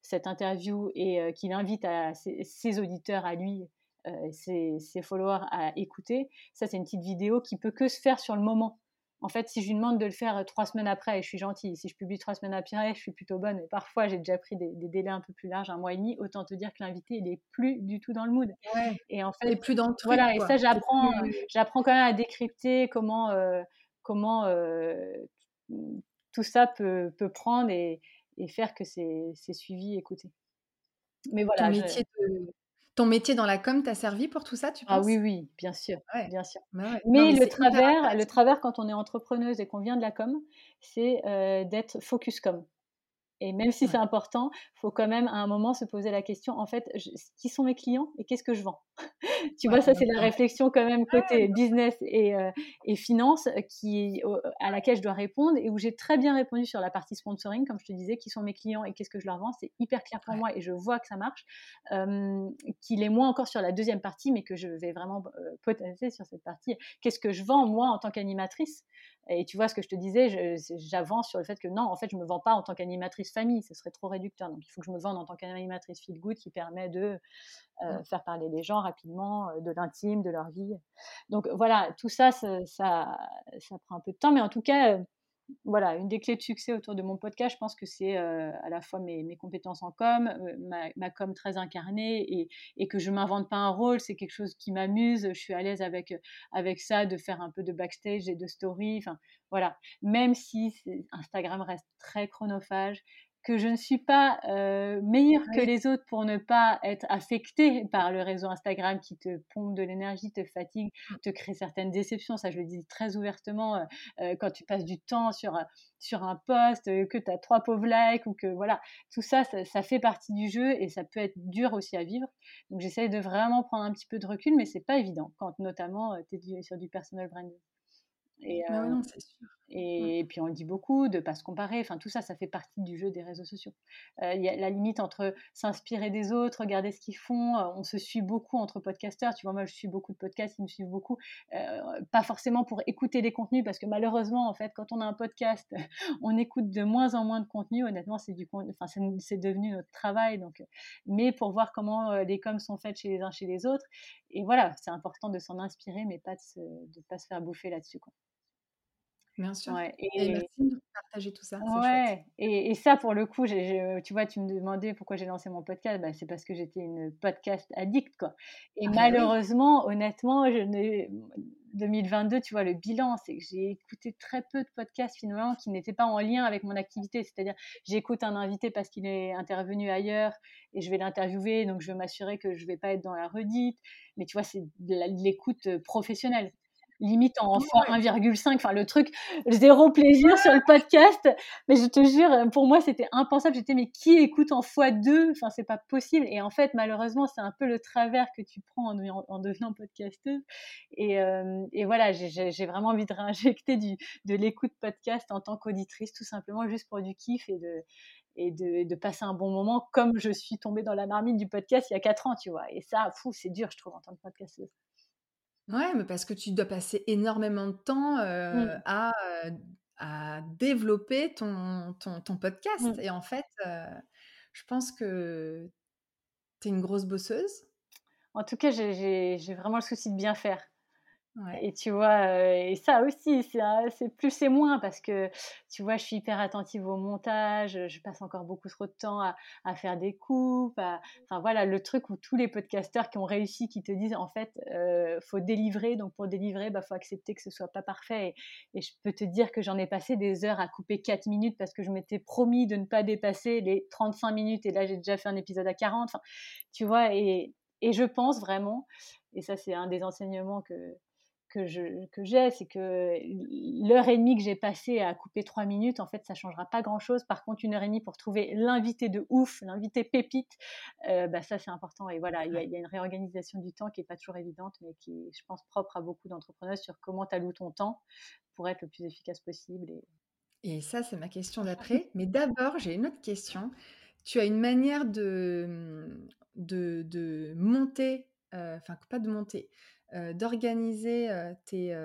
cette interview et qu'il invite à ses, auditeurs à lui, ses, ses, followers à écouter. Ça, c'est une petite vidéo qui peut que se faire sur le moment. En fait, si je lui demande de le faire trois semaines après, et je suis gentille, si je publie trois semaines après, je suis plutôt bonne, mais parfois j'ai déjà pris des, délais un peu plus larges, un mois et demi, autant te dire que l'invité, il est plus du tout dans le mood. Et en fait, il plus dans le truc. Voilà, et ça, j'apprends, j'apprends quand même à décrypter comment, comment tout ça peut, peut prendre et, et, faire que c'est suivi, écouté. Mais voilà. Ton métier de Ton métier dans la com t'a servi pour tout ça, tu Ah penses? oui, oui, bien sûr, Ouais. bien sûr. Bah ouais. Non, Mais le travers le travers quand on est entrepreneuse et qu'on vient de la com, c'est, d'être focus com. Et même si c'est important, faut quand même à un moment se poser la question, en fait, je qui sont mes clients et qu'est-ce que je vends? Tu Ouais, vois, ça, c'est la réflexion quand même Ouais, côté business et finance, qui au à laquelle je dois répondre et où j'ai très bien répondu sur la partie sponsoring, comme je te disais, qui sont mes clients et qu'est-ce que je leur vends? C'est hyper clair pour Ouais. moi et je vois que ça marche. Qu'il est moins encore sur la 2e partie, mais que je vais vraiment potasser sur cette partie. Qu'est-ce que je vends moi en tant qu'animatrice? Et tu vois ce que je te disais, j'avance sur le fait que non, en fait, je me vends pas en tant qu'animatrice famille, ce serait trop réducteur. Donc il faut que je me vende en tant qu'animatrice feel good qui permet de, heu, Mmh. faire parler les gens rapidement, heu, de l'intime, de leur vie. Donc voilà, tout ça, ça ça prend un peu de temps, mais en tout cas, heu, voilà, une des clés de succès autour de mon podcast, je pense que c'est, heu, à la fois mes compétences en com, heu, ma com très incarnée et et que je m'invente pas un rôle, c'est quelque chose qui m'amuse. Je suis à l'aise avec, avec ça, de faire un peu de backstage et de story, voilà. Même si Instagram reste très chronophage, que je ne suis pas, heu, meilleure que les autres pour ne pas être affectée par le réseau Instagram qui te pompe de l'énergie, te fatigue, Mmh. te crée certaines déceptions. Ça, je le dis très ouvertement, heu heu, quand tu passes du temps sur, sur un post, heu, que tu as 3 pauvres likes ou que voilà, tout ça, ça ça fait partie du jeu et ça peut être dur aussi à vivre. Donc j'essaye de vraiment prendre un petit peu de recul, mais c'est pas évident quand notamment, tu es sur du personal branding. Et heu non, c'est sûr. Mmh. et puis on le dit beaucoup, de pas se comparer, enfin tout ça, ça fait partie du jeu des réseaux sociaux. Heu, il y a la limite entre s'inspirer des autres, regarder ce qu'ils font, heu, on se suit beaucoup entre podcasteurs, tu vois? Moi, je suis beaucoup de podcasts, ils me suivent beaucoup, heu, pas forcément pour écouter les contenus parce que malheureusement, en fait, quand on a un podcast, on écoute de moins en moins de contenu. Honnêtement, c'est du enfin, c'est devenu notre travail donc mais pour voir comment, les coms sont faites chez les uns chez les autres et voilà, c'est important de s'en inspirer mais pas de de pas se faire bouffer là-dessus. Bien sûr Ouais et et merci de partager tout ça. Ouais et et ça pour le coup, tu vois, tu me demandais pourquoi j'ai lancé mon podcast, bah, c'est parce que j'étais une podcast addict, quoi et Ah oui. malheureusement, honnêtement, je n'ai 2022, tu vois, le bilan, c'est que j'ai écouté très peu de podcasts finalement qui n'étaient pas en lien avec mon activité. C'est-à-dire, j'écoute un invité parce qu'il est intervenu ailleurs et je vais l'interviewer, donc je veux m'assurer que je vais pas être dans la redite. Mais tu vois, c'est de l'écoute, heu, professionnelle. Limite en fois ouais. 1,5, enfin le truc 0 Ouais, plaisir sur le podcast, mais je te jure, pour moi, c'était impensable. J'étais: «Mais qui écoute en x2? Enfin, c'est pas possible» et en fait, malheureusement, c'est un peu le travers que tu prends en devenant en devenant podcasteuse et hem et voilà, j'ai vraiment envie de réinjecter du de l'écoute podcast en tant qu'auditrice, tout simplement juste pour du kiff et de et de de passer un bon moment comme je suis tombée dans la marmite du podcast il y a 4 ans, tu vois? Et ça, fou, c'est dur, je trouve, en tant que podcasteuse. Ouais, mais parce que tu dois passer énormément de temps, Mmh. à, à développer ton ton ton podcast Mmh. et en fait, je pense que tu es une grosse bosseuse. En tout cas, j'ai vraiment le souci de bien faire. Et tu vois, heu et ça aussi, c'est plus et moins parce que, tu vois, je suis hyper attentive au montage, heu, je passe encore beaucoup trop de temps à à faire des coupes, enfin voilà, le truc où tous les podcasteurs qui ont réussi, qui te disent: «En fait, heu, faut délivrer, donc pour délivrer, bah, faut accepter que ce soit pas parfait» et et je peux te dire que j'en ai passé des heures à couper 4 minutes parce que je m'étais promis de ne pas dépasser les 35 minutes et là, j'ai déjà fait un épisode à 40, enfin, tu vois? Et et je pense vraiment et ça, c'est un des enseignements que que je que j'ai, c'est que l'heure et demie que j'ai passée à couper 3 minutes, en fait, ça changera pas grand-chose. Par contre, une heure et demie pour trouver l'invité de ouf, l'invité pépite, heu, bah, ça, c'est important et voilà, il y a y une réorganisation du temps qui est pas toujours évidente, mais qui est, je pense, propre à beaucoup d'entrepreneurs sur comment tu alloues ton temps pour être le plus efficace possible et Et ça, c'est ma question d'après. Mais d'abord, j'ai une autre question. Tu as une manière de, de de monter, heu, enfin pas de monter, d'organiser, tes,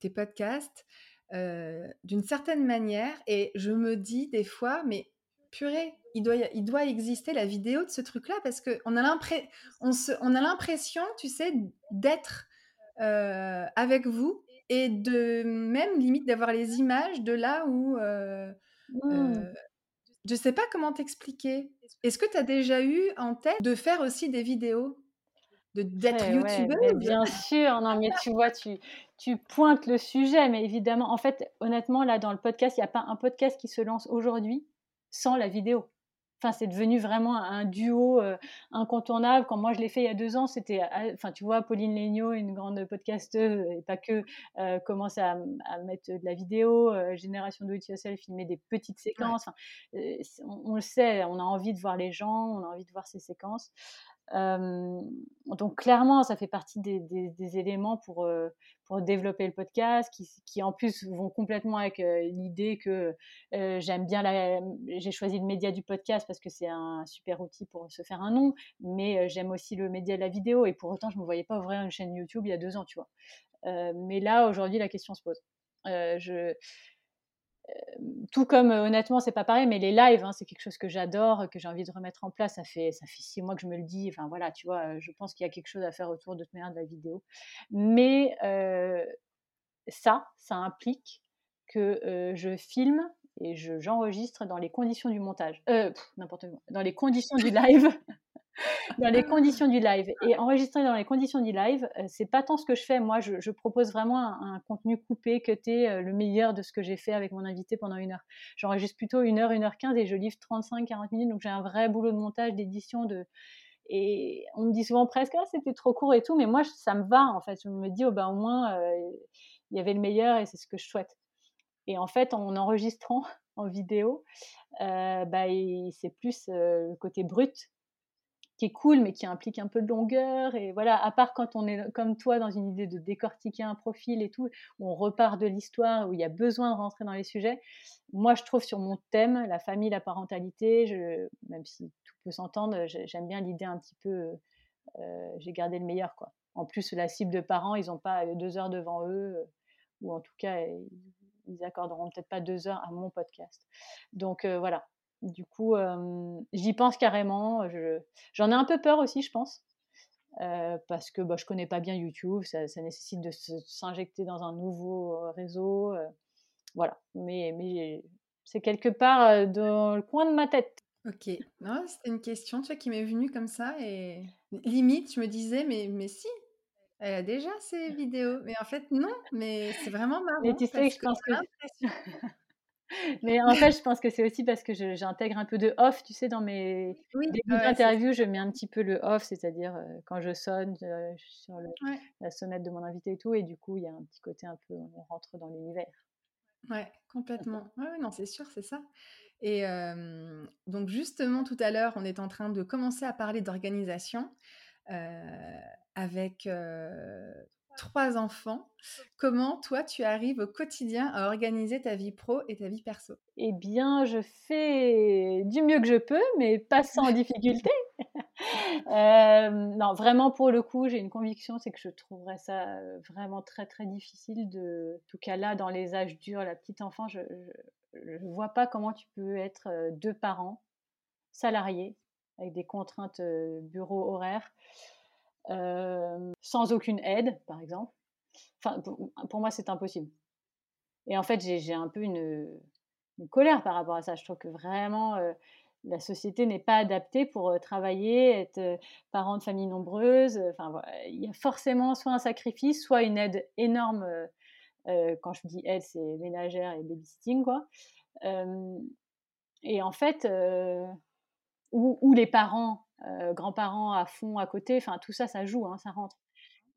tes podcasts, d'une certaine manière et je me dis des fois: «Mais purée, il doit il doit exister la vidéo de ce truc-là» parce qu'on a l'impression, tu sais, d'être, avec vous et de même limite d'avoir les images de là où, mmh, je sais pas comment t'expliquer. Est-ce que tu as déjà eu en tête de faire aussi des vidéos? De d'être ouais, youtubeuse? bien sûr, non, mais tu vois, tu tu pointes le sujet, mais évidemment, en fait, honnêtement, là, dans le podcast, il y a pas un podcast qui se lance aujourd'hui sans la vidéo. enfin, c'est devenu vraiment un duo incontournable. Quand moi je l'ai fait il y a deux ans, c'était, enfin, tu vois, Pauline Legnaud, une grande podcasteuse, et pas que, commence à, mettre de la vidéo, génération de it yourself, filmer des petites séquences. on, le sait, on a envie de voir les gens, on a envie de voir ces séquences donc clairement, ça fait partie des, éléments pour, pour développer le podcast, qui, en plus vont complètement avec l'idée que j'aime bien. J'ai choisi le média du podcast parce que c'est un super outil pour se faire un nom, mais j'aime aussi le média de la vidéo, et pour autant, je ne me voyais pas ouvrir une chaîne YouTube il y a deux ans, tu vois. mais là, aujourd'hui, la question se pose. je, tout comme honnêtement c'est pas pareil mais les lives hein, c'est quelque chose que j'adore que j'ai envie de remettre en place. Ça fait six mois que je me le dis. Enfin voilà tu vois je pense qu'il y a quelque chose à faire autour de la vidéo. Mais ça ça implique que je filme et j'enregistre dans les conditions du montage. N'importe quoi. Dans les conditions du live dans les conditions du live. Et enregistrer dans les conditions du live, euh, c'est pas tant ce que je fais. Moi, je, propose vraiment un, contenu coupé, tu euh, le meilleur de ce que j'ai fait avec mon invité pendant une heure. J'enregistre plutôt une heure, une heure quinze et je livre 35-40 minutes. Donc j'ai un vrai boulot de montage, d'édition, de et on me dit souvent presque ah, c'était trop court et tout, mais moi ça me va en fait. Je me dis oh, ben, au moins euh, il y avait le meilleur et c'est ce que je souhaite. Et en fait en enregistrant en vidéo, bah, c'est plus le côté brut qui est cool, mais qui implique un peu de longueur. Et voilà, à part quand on est comme toi dans une idée de décortiquer un profil et tout, où on repart de l'histoire, où il y a besoin de rentrer dans les sujets. Moi, je trouve sur mon thème, la famille, la parentalité, je, même si tout peut s'entendre, j'aime bien l'idée un petit peu, euh, j'ai gardé le meilleur. quoi. En plus, la cible de parents, ils n'ont pas deux heures devant eux, ou en tout cas, ils accorderont peut-être pas deux heures à mon podcast. Donc euh, voilà, du coup, j'y pense carrément. J'en ai un peu peur aussi, je pense. parce que bah, je connais pas bien YouTube, ça, nécessite de s'injecter dans un nouveau réseau. voilà, mais, mais c'est quelque part dans le coin de ma tête. Ok, non, c'était une question tu vois, qui m'est venue comme ça et limite, je me disais, mais, mais si, elle a déjà ses vidéos. Mais en fait, non, mais c'est vraiment marrant. Mais tu sais, je pense que... Mais en fait, je pense que c'est aussi parce que j'intègre un peu de off, tu sais, dans mes oui, d'interview, je mets un petit peu le off, c'est-à-dire quand je sonne sur la sonnette de mon invité et tout, et du coup, il y a un petit côté un peu, on rentre dans l'univers. Ouais, complètement. Oui, non, c'est sûr, c'est ça. Et donc, justement, tout à l'heure, on est en train de commencer à parler d'organisation avec trois enfants. Comment toi tu arrives au quotidien à organiser ta vie pro et ta vie perso? Eh bien, je fais du mieux que je peux, mais pas sans difficulté. Euh, non, vraiment pour le coup, j'ai une conviction, c'est que je trouverais ça euh, vraiment très très difficile de, en tout cas là, dans les âges durs, la petite enfant, je ne vois pas comment tu peux être euh, deux parents salariés avec des contraintes bureau horaires sans aucune aide, par exemple. Enfin, pour, moi, c'est impossible. Et en fait, j'ai un peu une, colère par rapport à ça. Je trouve que vraiment, la société n'est pas adaptée pour travailler, être parent de famille nombreuse. Enfin, il y a forcément soit un sacrifice, soit une aide énorme. quand je dis aide, c'est ménagère et babysitting, quoi. et en fait, où, les parents euh, grands-parents à fond à côté, enfin tout ça, ça joue, hein, ça rentre.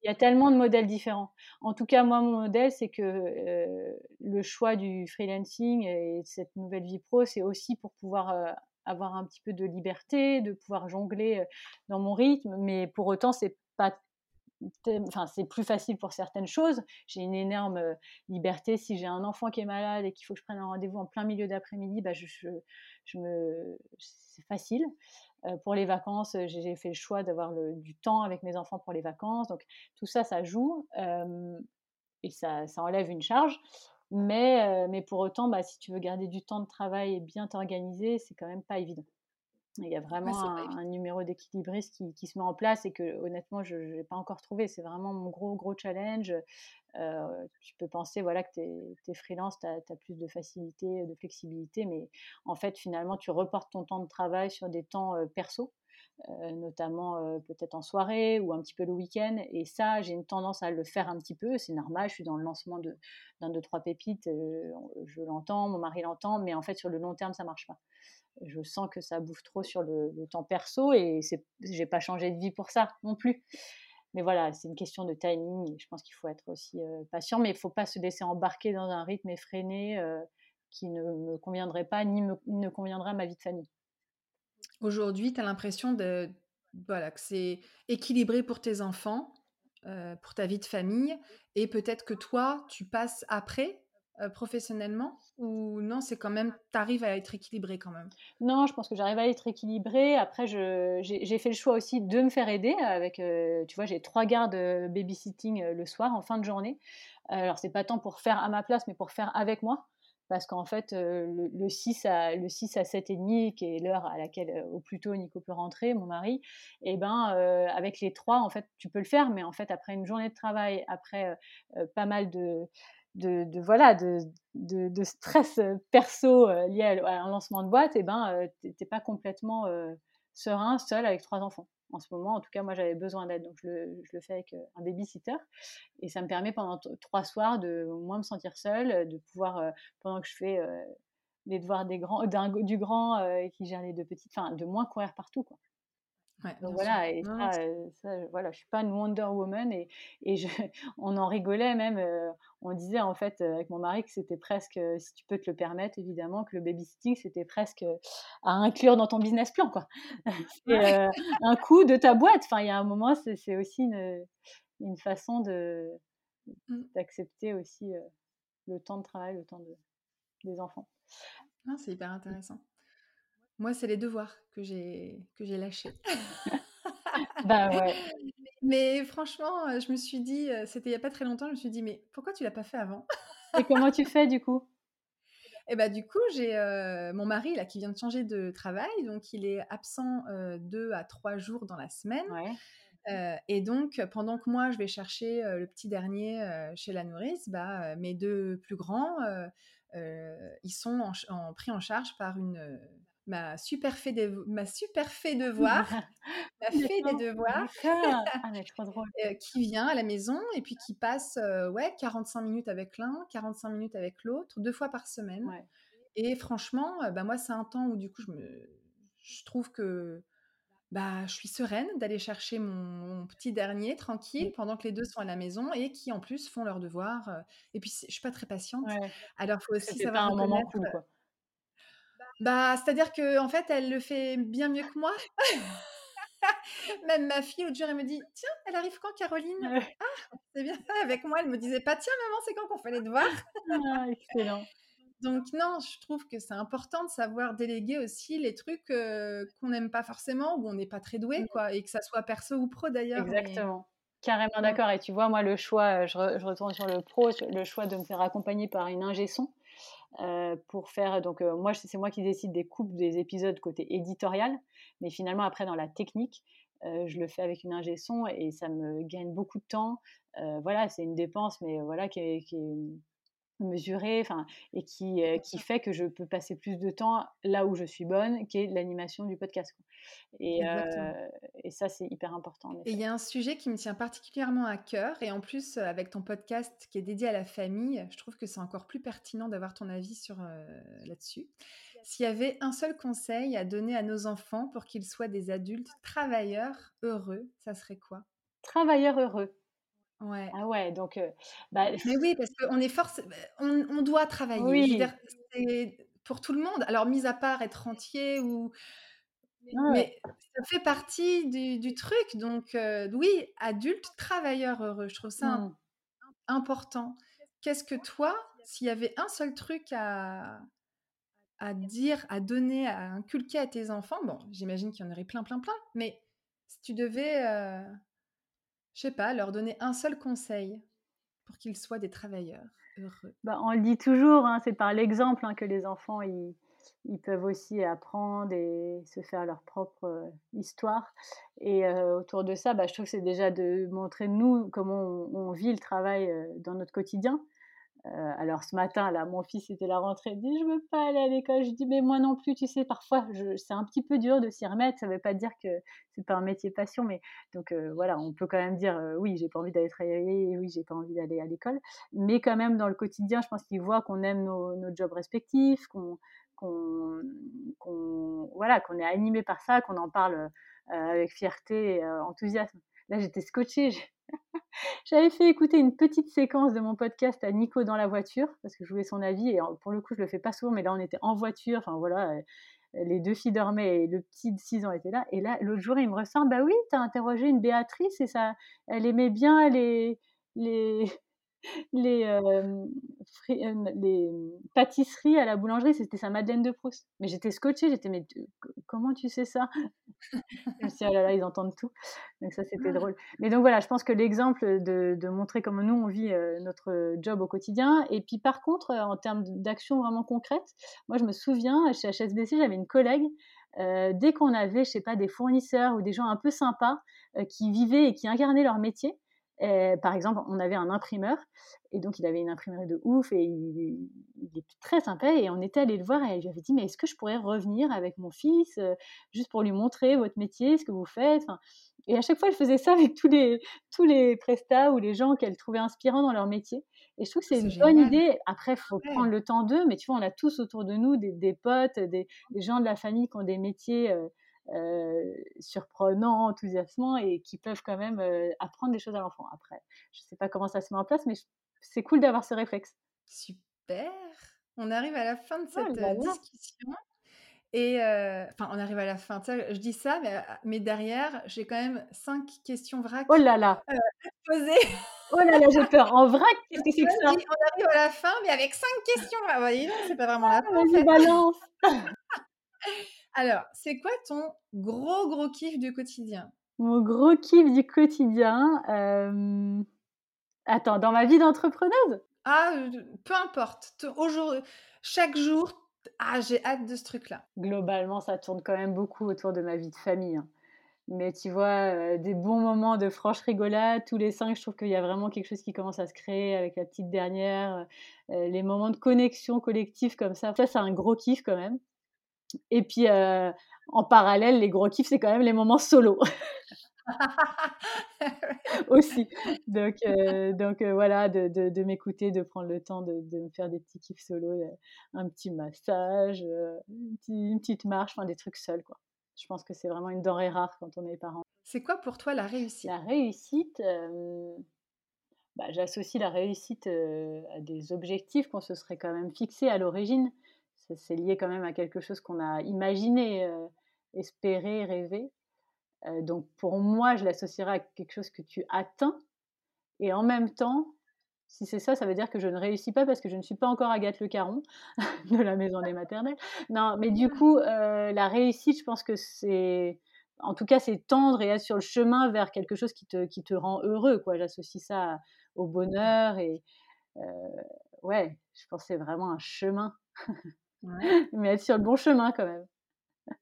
Il y a tellement de modèles différents. En tout cas, moi, mon modèle, c'est que euh, le choix du freelancing et cette nouvelle vie pro, c'est aussi pour pouvoir euh, avoir un petit peu de liberté, de pouvoir jongler dans mon rythme, mais pour autant, c'est pas Enfin, c'est plus facile pour certaines choses. J'ai une énorme liberté. Si j'ai un enfant qui est malade et qu'il faut que je prenne un rendez-vous en plein milieu d'après-midi, bah je, me... c'est facile. Euh, pour les vacances, euh, j'ai fait le choix d'avoir du temps avec mes enfants pour les vacances. Donc tout ça, ça joue euh, et ça, ça, enlève une charge. Mais, mais pour autant, bah, si tu veux garder du temps de travail et bien t'organiser, c'est quand même pas évident. Il y a vraiment un, numéro d'équilibriste qui, qui, se met en place et que honnêtement, je n'ai pas encore trouvé. C'est vraiment mon gros, gros challenge. Euh, tu peux penser voilà, que tu es, freelance, tu as, plus de facilité, de flexibilité, mais en fait, finalement, tu reportes ton temps de travail sur des temps euh, perso. Euh, notamment peut-être en soirée ou un petit peu le week-end. Et ça, j'ai une tendance à le faire un petit peu. C'est normal, je suis dans le lancement d'un, de, trois pépites, je l'entends, mon mari l'entend, mais en fait, sur le long terme, ça marche pas. Je sens que ça bouffe trop sur le, temps perso et j'ai pas changé de vie pour ça non plus. Mais voilà, c'est une question de timing. je pense qu'il faut être aussi patient, mais il faut pas se laisser embarquer dans un rythme effréné qui ne me conviendrait pas ni ne conviendrait à ma vie de famille. Aujourd'hui, tu as l'impression de, voilà, que c'est équilibré pour tes enfants, pour ta vie de famille, et peut-être que toi, tu passes après professionnellement ou non, c'est quand même, tu arrives à être équilibré quand même? Non, je pense que j'arrive à être équilibré. Après, j'ai fait le choix aussi de me faire aider avec, tu vois, j'ai trois gardes babysitting le soir en fin de journée. Alors, c'est pas tant pour faire à ma place, mais pour faire avec moi parce qu'en fait, le, 6 à, le 6 à 7 et demi, qui est l'heure à laquelle au plus tôt Nico peut rentrer, mon mari, et eh ben, avec les trois, en fait, tu peux le faire, mais en fait, après une journée de travail, après pas mal de, de, voilà, de, de, stress perso lié à, un lancement de boîte, et ben, t'es pas complètement serein, seul avec trois enfants en ce moment. En tout cas, moi, j'avais besoin d'aide, donc je le, fais avec un babysitter. Et ça me permet pendant trois soirs de moins me sentir seule, de pouvoir, pendant que je fais les devoirs des grands, du grand qui gère les deux petites, enfin, de moins courir partout, quoi. Donc voilà, et ça, voilà, je suis pas une Wonder Woman et, et je, on en rigolait même. on disait en fait avec mon mari que c'était presque, si tu peux te le permettre évidemment, que le babysitting c'était presque à inclure dans ton business plan quoi. c'est un coup de ta boîte. Enfin, il y a un moment, c'est aussi une, une façon de mmh. d'accepter aussi le temps de travail, le temps de, des enfants. c'est hyper intéressant. Moi, c'est les devoirs que j'ai que j'ai lâchés. bah ouais. Mais franchement, je me suis dit, c'était il y a pas très longtemps, je me suis dit, mais pourquoi tu l'as pas fait avant? Et comment tu fais du coup? Et bah du coup, j'ai euh, mon mari là qui vient de changer de travail, donc il est absent deux à trois jours dans la semaine. et donc, pendant que moi, je vais chercher le petit dernier chez la nourrice, bah, mes deux plus grands, ils sont en, pris en charge par une, ma super fée de, ma super fée devoir, ma fée des devoirs, ah, qui vient à la maison et puis qui passe euh, ouais 45 minutes avec l'un, 45 minutes avec l'autre, deux fois par semaine. Et franchement, euh, bah moi c'est un temps où du coup je me, je trouve que bah, je suis sereine d'aller chercher mon, petit dernier tranquille pendant que les deux sont à la maison et qui en plus font leurs devoirs. et puis je suis pas très patiente. Alors faut aussi savoir un moment cool, quoi. Bah, c'est-à-dire que en fait, elle le fait bien mieux que moi. Même ma fille, au jour, elle me dit Tiens, elle arrive quand, Caroline? Ah, c'est bien. Avec moi, elle me disait pas Tiens, maman, c'est quand qu'on fait les devoirs? Ah, Excellent. Donc, non, je trouve que c'est important de savoir déléguer aussi les trucs qu'on n'aime pas forcément, ou on n'est pas très doué, mmh. quoi, et que ça soit perso ou pro d'ailleurs. Exactement. Carrément d'accord. Et tu vois, moi, le choix, je, je, retourne sur le pro, le choix de me faire accompagner par une ingé son. Euh, pour faire. Donc, euh, moi, c'est moi qui décide des coupes des épisodes côté éditorial, mais finalement, après, dans la technique, euh, je le fais avec une ingé son et ça me gagne beaucoup de temps. voilà, c'est une dépense, mais voilà, qui est, qui est mesurée, enfin, et qui, qui fait que je peux passer plus de temps là où je suis bonne, qui est l'animation du podcast. Et, et, ça, c'est hyper important. Et il y a un sujet qui me tient particulièrement à cœur, et en plus, avec ton podcast qui est dédié à la famille, je trouve que c'est encore plus pertinent d'avoir ton avis sur là-dessus. S'il y avait un seul conseil à donner à nos enfants pour qu'ils soient des adultes travailleurs heureux, ça serait quoi? Travailleurs heureux. Ouais. Ah ouais, donc. bah... Mais oui, parce qu'on est force, on, on, doit travailler. Oui. c'est pour tout le monde. Alors, mis à part être entier ou mais ça fait partie du, truc. Donc, oui, adulte, travailleur heureux. Je trouve ça mmh. important. Qu'est-ce que toi, s'il y avait un seul truc à, à dire, à donner, à inculquer à tes enfants, bon, j'imagine qu'il y en aurait plein, plein, plein, mais si tu devais, je sais pas, leur donner un seul conseil pour qu'ils soient des travailleurs heureux. Bah, on le dit toujours, hein, c'est par l'exemple hein, que les enfants, ils peuvent aussi apprendre et se faire leur propre euh, histoire. Et euh, autour de ça, bah, je trouve que c'est déjà de montrer nous comment on, vit le travail euh, dans notre quotidien. Alors ce matin, là, mon fils était la rentrée, il dit je veux pas aller à l'école. Je dis mais moi non plus, tu sais, parfois c'est un petit peu dur de s'y remettre. Ça veut pas dire que c'est pas un métier passion, mais donc voilà, on peut quand même dire oui, j'ai pas envie d'aller travailler, oui, j'ai pas envie d'aller à l'école, mais quand même dans le quotidien, je pense qu'ils voient qu'on aime nos, jobs respectifs, qu'on qu'on voilà, qu'on est animé par ça, qu'on en parle avec fierté et enthousiasme. Là, j'étais scotchée. J'avais fait écouter une petite séquence de mon podcast à Nico dans la voiture parce que je voulais son avis et pour le coup je le fais pas souvent mais là on était en voiture enfin voilà les deux filles dormaient et le petit de 6 ans était là et là l'autre jour il me ressort bah oui tu as interrogé une Béatrice et ça elle aimait bien les les les, euh, les pâtisseries à la boulangerie, c'était sa Madeleine de Proust. Mais j'étais scotchée, j'étais, mais comment tu sais ça? Je me suis dit, oh là là, ils entendent tout. Donc ça, c'était ah. drôle. Mais donc voilà, je pense que l'exemple de, de, montrer comment nous, on vit notre job au quotidien. Et puis par contre, en termes d'action vraiment concrète, moi, je me souviens, chez HSBC, j'avais une collègue, dès qu'on avait, je sais pas, des fournisseurs ou des gens un peu sympas qui vivaient et qui incarnaient leur métier, par exemple, on avait un imprimeur, et donc il avait une imprimerie de ouf, et il, il est très sympa, et on était allé le voir, et je lui avais dit, mais est-ce que je pourrais revenir avec mon fils, euh, juste pour lui montrer votre métier, ce que vous faites Et à chaque fois, elle faisait ça avec tous les, tous les prestats ou les gens qu'elle trouvait inspirants dans leur métier. Et je trouve que c'est une bonne idée. Après, il faut prendre le temps d'eux, mais tu vois, on a tous autour de nous des, potes, des, gens de la famille qui ont des métiers... Euh, euh, surprenants, enthousiasmants et qui peuvent quand même euh, apprendre des choses à l'enfant. Après, je ne sais pas comment ça se met en place, mais c'est cool d'avoir ce réflexe. Super. On arrive à la fin de cette euh, discussion. Et enfin, on arrive à la fin. Je dis ça, mais, mais derrière, j'ai quand même cinq questions vrac. Oh là là. à poser. Oh là là, j'ai peur. En vrac, qu'est-ce que c'est que ça? On arrive à la fin, mais avec cinq questions. Vous voyez, c'est pas vraiment la fin. Balance. Alors, c'est quoi ton gros, gros kiff du quotidien? Mon gros kiff du quotidien euh, Attends, dans ma vie d'entrepreneuse? Ah, peu importe. Aujourd'hui, chaque jour, ah, j'ai hâte de ce truc-là. Globalement, ça tourne quand même beaucoup autour de ma vie de famille. Hein. Mais tu vois, euh, des bons moments de franche rigolade, tous les cinq, je trouve qu'il y a vraiment quelque chose qui commence à se créer avec la petite dernière. Euh, les moments de connexion collective comme ça, ça c'est un gros kiff quand même. Et puis, euh, en parallèle, les gros kiffs, c'est quand même les moments solo. aussi. Donc, euh, donc euh, voilà, de, de, m'écouter, de prendre le temps de, de, me faire des petits kiffs solo, un petit massage, une, petite marche, enfin des trucs seuls, quoi. Je pense que c'est vraiment une denrée rare quand on est parent. C'est quoi pour toi la réussite? La réussite, bah, j'associe la réussite à des objectifs qu'on se serait quand même fixés à l'origine c'est lié quand même à quelque chose qu'on a imaginé, euh, espéré, rêvé. Euh, donc pour moi, je l'associerais à quelque chose que tu atteins. Et en même temps, si c'est ça, ça veut dire que je ne réussis pas parce que je ne suis pas encore Agathe Le Caron de la maison des maternelles. Non, mais du coup, euh, la réussite, je pense que c'est, en tout cas, c'est tendre et être sur le chemin vers quelque chose qui te, qui te rend heureux. Quoi. J'associe ça au bonheur et ouais, je pense que c'est vraiment un chemin. Mais être sur le bon chemin quand même.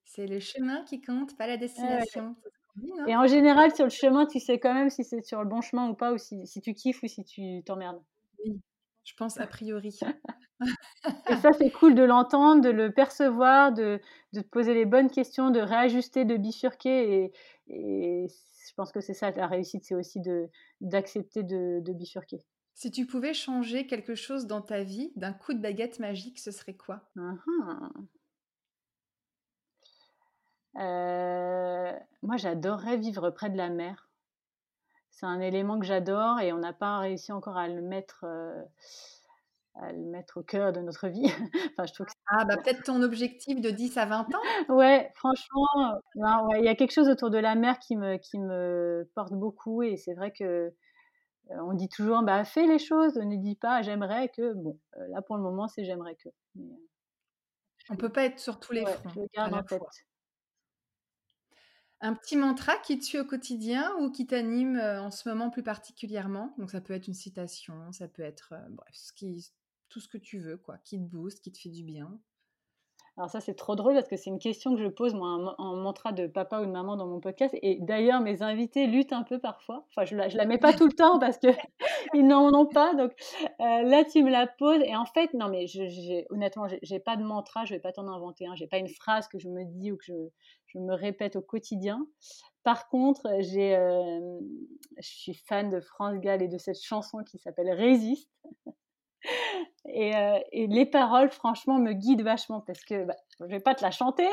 C'est le chemin qui compte, pas la destination. Et en général, sur le chemin, tu sais quand même si c'est sur le bon chemin ou pas, ou si, si tu kiffes ou si tu t'emmerdes. Oui, je pense a priori. et ça, c'est cool de l'entendre, de le percevoir, de, de, te poser les bonnes questions, de réajuster, de bifurquer. Et, et je pense que c'est ça, la réussite, c'est aussi d'accepter de, de bifurquer. Si tu pouvais changer quelque chose dans ta vie d'un coup de baguette magique, ce serait quoi? Euh, Moi, j'adorerais vivre près de la mer. C'est un élément que j'adore et on n'a pas réussi encore à le mettre, euh, à le mettre au cœur de notre vie. enfin, je trouve ah, bah peut-être ton objectif de 10 à 20 ans Ouais, franchement, il y a quelque chose autour de la mer qui me, qui me porte beaucoup et c'est vrai que euh, on dit toujours, bah, fais les choses, ne dis pas j'aimerais que. Bon, euh, là pour le moment, c'est j'aimerais que. On ne peut pas être sur tous les fronts. Je garde en tête. Un petit mantra qui te suit au quotidien ou qui t'anime euh, en ce moment plus particulièrement? Donc ça peut être une citation, ça peut être bref, tout ce que tu veux, quoi, qui te booste, qui te fait du bien. Alors ça, c'est trop drôle parce que c'est une question que je pose moi en mantra de papa ou de maman dans mon podcast. Et d'ailleurs, mes invités luttent un peu parfois. Enfin, je la, la mets pas tout le temps parce que ils n'en ont pas. Donc euh, là, tu me la poses. Et en fait, non, mais je, honnêtement, j'ai pas de mantra. Je vais pas t'en inventer. Hein. J'ai pas une phrase que je me dis ou que je, je me répète au quotidien. Par contre, j'ai, euh, je suis fan de France Gall et de cette chanson qui s'appelle Résiste. Et, et, les paroles, franchement, me guident vachement parce que bah, je vais pas te la chanter,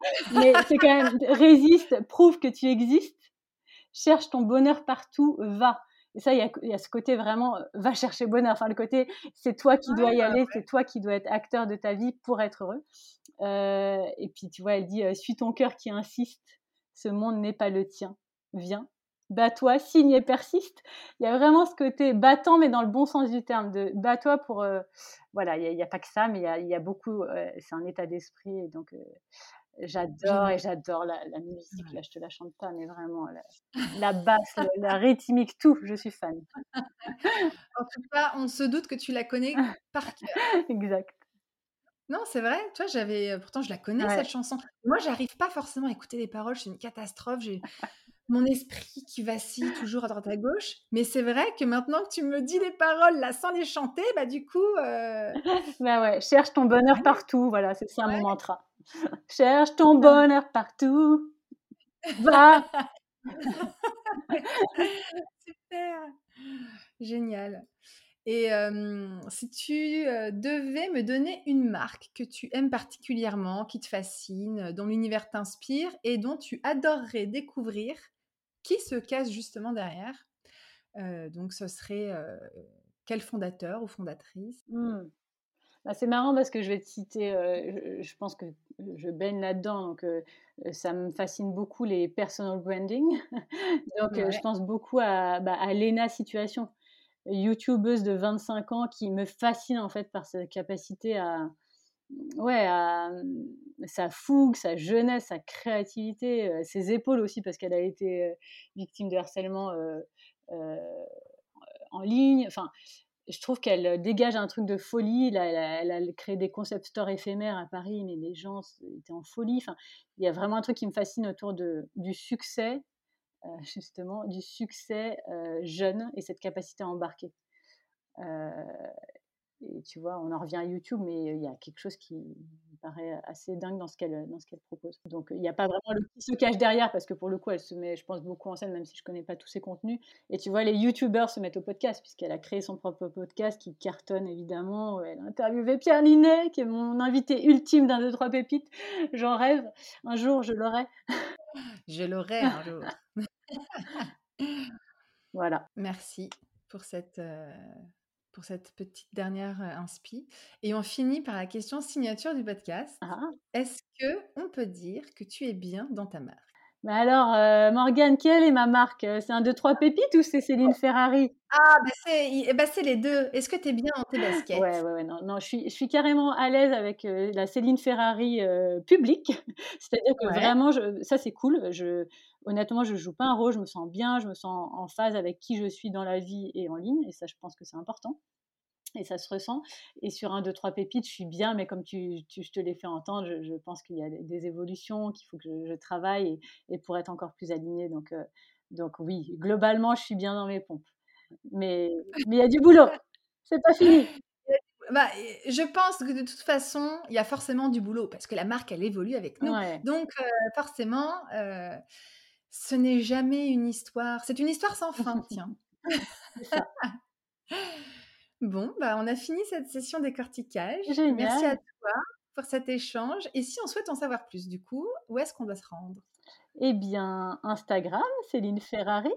mais c'est quand même résiste, prouve que tu existes, cherche ton bonheur partout, va. Et ça, il y, y a, ce côté vraiment, va chercher bonheur. Enfin, le côté, c'est toi qui dois y aller, c'est toi qui dois être acteur de ta vie pour être heureux. Euh, et puis, tu vois, elle dit, suis ton cœur qui insiste, ce monde n'est pas le tien, viens, bats-toi, signe et persiste. Il y a vraiment ce côté battant, mais dans le bon sens du terme, de bats-toi pour. Euh, voilà, il n'y a, pas que ça, mais il y a, beaucoup. Euh, c'est un état d'esprit. Et donc, euh, j'adore et j'adore la, musique. Là, je te la chante pas, mais vraiment, la, basse, la, rythmique, tout, je suis fan. en tout cas, on se doute que tu la connais par cœur. exact. Non, c'est vrai. Tu vois, j'avais. Pourtant, je la connais, cette chanson. Moi, j'arrive pas forcément à écouter les paroles. C'est une catastrophe. J'ai mon esprit qui vacille toujours à droite à gauche. Mais c'est vrai que maintenant que tu me dis les paroles là sans les chanter, bah du coup. Euh... bah ouais, cherche ton bonheur partout. Voilà, c'est ça mon mantra. cherche ton bonheur partout. Va. Super. Génial. Et si tu devais me donner une marque que tu aimes particulièrement, qui te fascine, dont l'univers t'inspire et dont tu adorerais découvrir, qui se cache justement derrière. donc, ce serait quel fondateur ou fondatrice? Mmh. bah, C'est marrant parce que je vais te citer, je, pense que je baigne là-dedans, donc ça me fascine beaucoup les personal branding. donc, je pense beaucoup à, bah, à Lena Situation, youtubeuse de 25 ans qui me fascine en fait par sa capacité à, ouais, à sa fougue, sa jeunesse, sa créativité, ses épaules aussi, parce qu'elle a été victime de harcèlement en ligne. Enfin, je trouve qu'elle dégage un truc de folie. Là, elle, a, créé des concept stores éphémères à Paris, mais les gens étaient en folie. Enfin, il y a vraiment un truc qui me fascine autour du succès, justement, du succès jeune et cette capacité à embarquer. Et tu vois, on en revient à YouTube, mais il y a quelque chose qui me paraît assez dingue dans ce qu'elle dans ce qu'elle propose. Donc il n'y a pas vraiment le qui se cache derrière parce que pour le coup, elle se met, je pense, beaucoup en scène, même si je connais pas tous ses contenus. Et tu vois, les YouTubeurs se mettent au podcast puisqu'elle a créé son propre podcast qui cartonne évidemment. Elle a interviewé Pierre Linet, qui est mon invité ultime d'un deux trois pépites. J'en rêve. Un jour, je l'aurai. Je l'aurai un jour. voilà. Merci pour cette pour cette petite dernière inspi. Et on finit par la question signature du podcast. Ah. Est-ce que on peut dire que tu es bien dans ta marque? Mais alors, euh, Morgane, quelle est ma marque? C'est un 2-3 pépites ou c'est Céline Ferrari? Ah, bah c'est, eh bah les deux. Est-ce que tu es bien dans tes baskets? Ouais, ouais, ouais. Non, non je, suis, je suis carrément à l'aise avec la Céline Ferrari publique. C'est-à-dire que vraiment, je, ça c'est cool. Je, honnêtement, je joue pas un rôle, je me sens bien, je me sens en phase avec qui je suis dans la vie et en ligne. Et ça, je pense que c'est important et ça se ressent. Et sur un, deux, trois pépites, je suis bien, mais comme tu, je te l'ai fait entendre, je, pense qu'il y a des, évolutions, qu'il faut que je, travaille et, pour être encore plus alignée. Donc, euh, donc oui, globalement, je suis bien dans mes pompes. Mais il y a du boulot. C'est pas fini. Bah, je pense que de toute façon, il y a forcément du boulot parce que la marque, elle évolue avec nous. Donc, euh, forcément, euh, ce n'est jamais une histoire. C'est une histoire sans fin, tiens. Bon, bah, on a fini cette session décortiquage. Merci à toi pour cet échange. Et si on souhaite en savoir plus, du coup, où est-ce qu'on doit se rendre? Eh bien, Instagram, Céline Ferrari,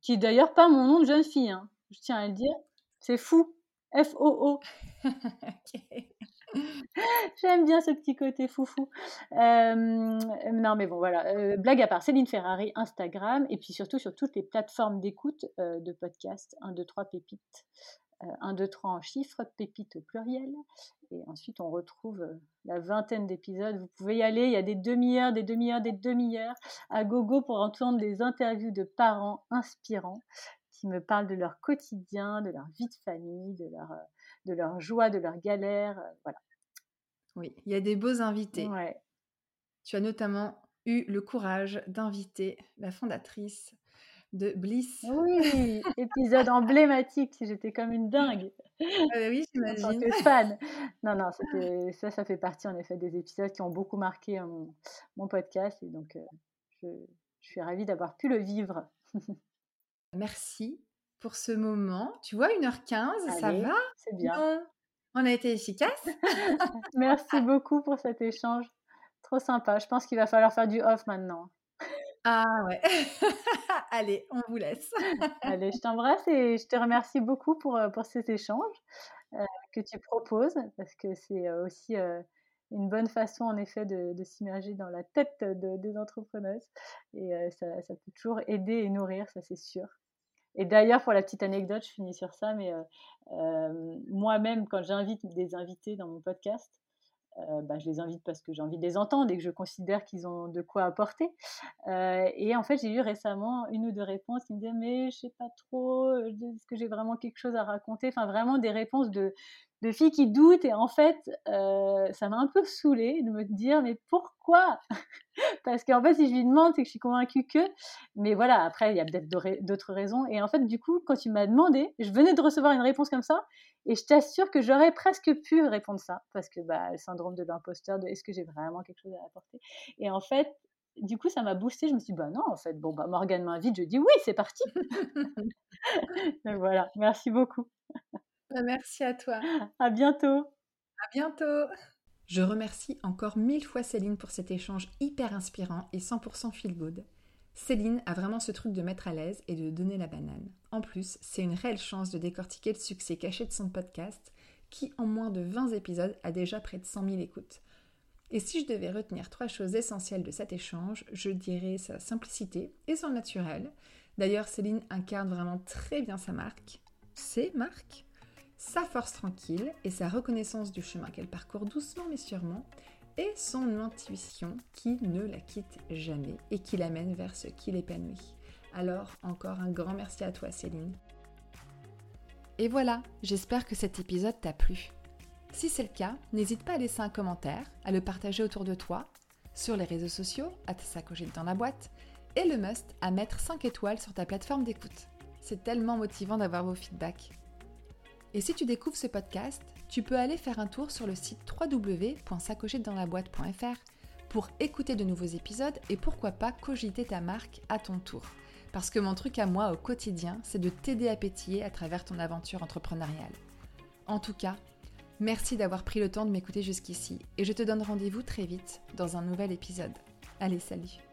qui est d'ailleurs pas mon nom de jeune fille, hein, je tiens à le dire. C'est fou. F-O-O. J'aime bien ce petit côté foufou. Euh, non, mais bon, voilà. Euh, blague à part, Céline Ferrari, Instagram, et puis surtout sur toutes les plateformes d'écoute euh, de podcast 1, 2, 3 pépites. 1, 2, 3 en chiffres, pépites au pluriel. Et ensuite, on retrouve la vingtaine d'épisodes. Vous pouvez y aller, il y a des demi-heures, des demi-heures, des demi-heures à gogo pour entendre des interviews de parents inspirants qui me parlent de leur quotidien, de leur vie de famille, de leur de leur joie, de leur galère. Euh, voilà. Oui, il y a des beaux invités. Tu as notamment eu le courage d'inviter la fondatrice de Bliss. Oui, épisode emblématique. J'étais comme une dingue. Euh, oui, j'imagine. fan. Non, non, ça, ça fait partie en effet des épisodes qui ont beaucoup marqué euh, mon, podcast. Et donc, je, je suis ravie d'avoir pu le vivre. Merci pour ce moment. Tu vois, 1h15, ça va? C'est bien. on a été efficace? Merci beaucoup pour cet échange. Trop sympa. Je pense qu'il va falloir faire du off maintenant. Ah ouais. Allez, on vous laisse. Allez, je t'embrasse et je te remercie beaucoup pour, euh, pour cet échange euh, que tu proposes parce que c'est euh, aussi une bonne façon en effet de, s'immerger dans la tête des entrepreneuses et ça, ça, peut toujours aider et nourrir, ça c'est sûr. Et d'ailleurs, pour la petite anecdote, je finis sur ça, mais moi-même, quand j'invite des invités dans mon podcast, euh, bah, je les invite parce que j'ai envie de les entendre et que je considère qu'ils ont de quoi apporter. Euh, et en fait, j'ai eu récemment une ou deux réponses qui me disaient mais je sais pas trop, euh, est-ce que j'ai vraiment quelque chose à raconter? Enfin, vraiment des réponses de, de filles qui doutent. Et en fait, ça m'a un peu saoulée de me dire mais pourquoi? Parce qu'en fait, si je lui demande, c'est que je suis convaincue que. Mais voilà, après, il y a peut-être d'autres raisons. Et en fait, du coup, quand tu m'as demandé, je venais de recevoir une réponse comme ça. Et je t'assure que j'aurais presque pu répondre ça, parce que bah, le syndrome de l'imposteur, de est-ce que j'ai vraiment quelque chose à apporter? Et en fait, du coup, ça m'a boosté. Je me suis dit, bah non, en fait, bon, bah, Morgane m'invite, je dis oui, c'est parti. Donc voilà, merci beaucoup. Bah, merci à toi. À bientôt. À bientôt. Je remercie encore mille fois Céline pour cet échange hyper inspirant et 100% feel good. Céline a vraiment ce truc de mettre à l'aise et de donner la banane. En plus, c'est une réelle chance de décortiquer le succès caché de son podcast, qui en moins de 20 épisodes a déjà près de 100 000 écoutes. Et si je devais retenir trois choses essentielles de cet échange, je dirais sa simplicité et son naturel. D'ailleurs, Céline incarne vraiment très bien sa marque, ses marques, sa force tranquille et sa reconnaissance du chemin qu'elle parcourt doucement mais sûrement, et son intuition qui ne la quitte jamais et qui l'amène vers ce qui l'épanouit. Alors encore un grand merci à toi Céline. Et voilà, j'espère que cet épisode t'a plu. Si c'est le cas, n'hésite pas à laisser un commentaire, à le partager autour de toi, sur les réseaux sociaux, à te dans la boîte, et le must à mettre 5 étoiles sur ta plateforme d'écoute. C'est tellement motivant d'avoir vos feedbacks. Et si tu découvres ce podcast, tu peux aller faire un tour sur le site www.sacochetdanslaboîte.fr pour écouter de nouveaux épisodes et pourquoi pas cogiter ta marque à ton tour. Parce que mon truc à moi au quotidien, c'est de t'aider à pétiller à travers ton aventure entrepreneuriale. En tout cas, merci d'avoir pris le temps de m'écouter jusqu'ici et je te donne rendez-vous très vite dans un nouvel épisode. Allez, salut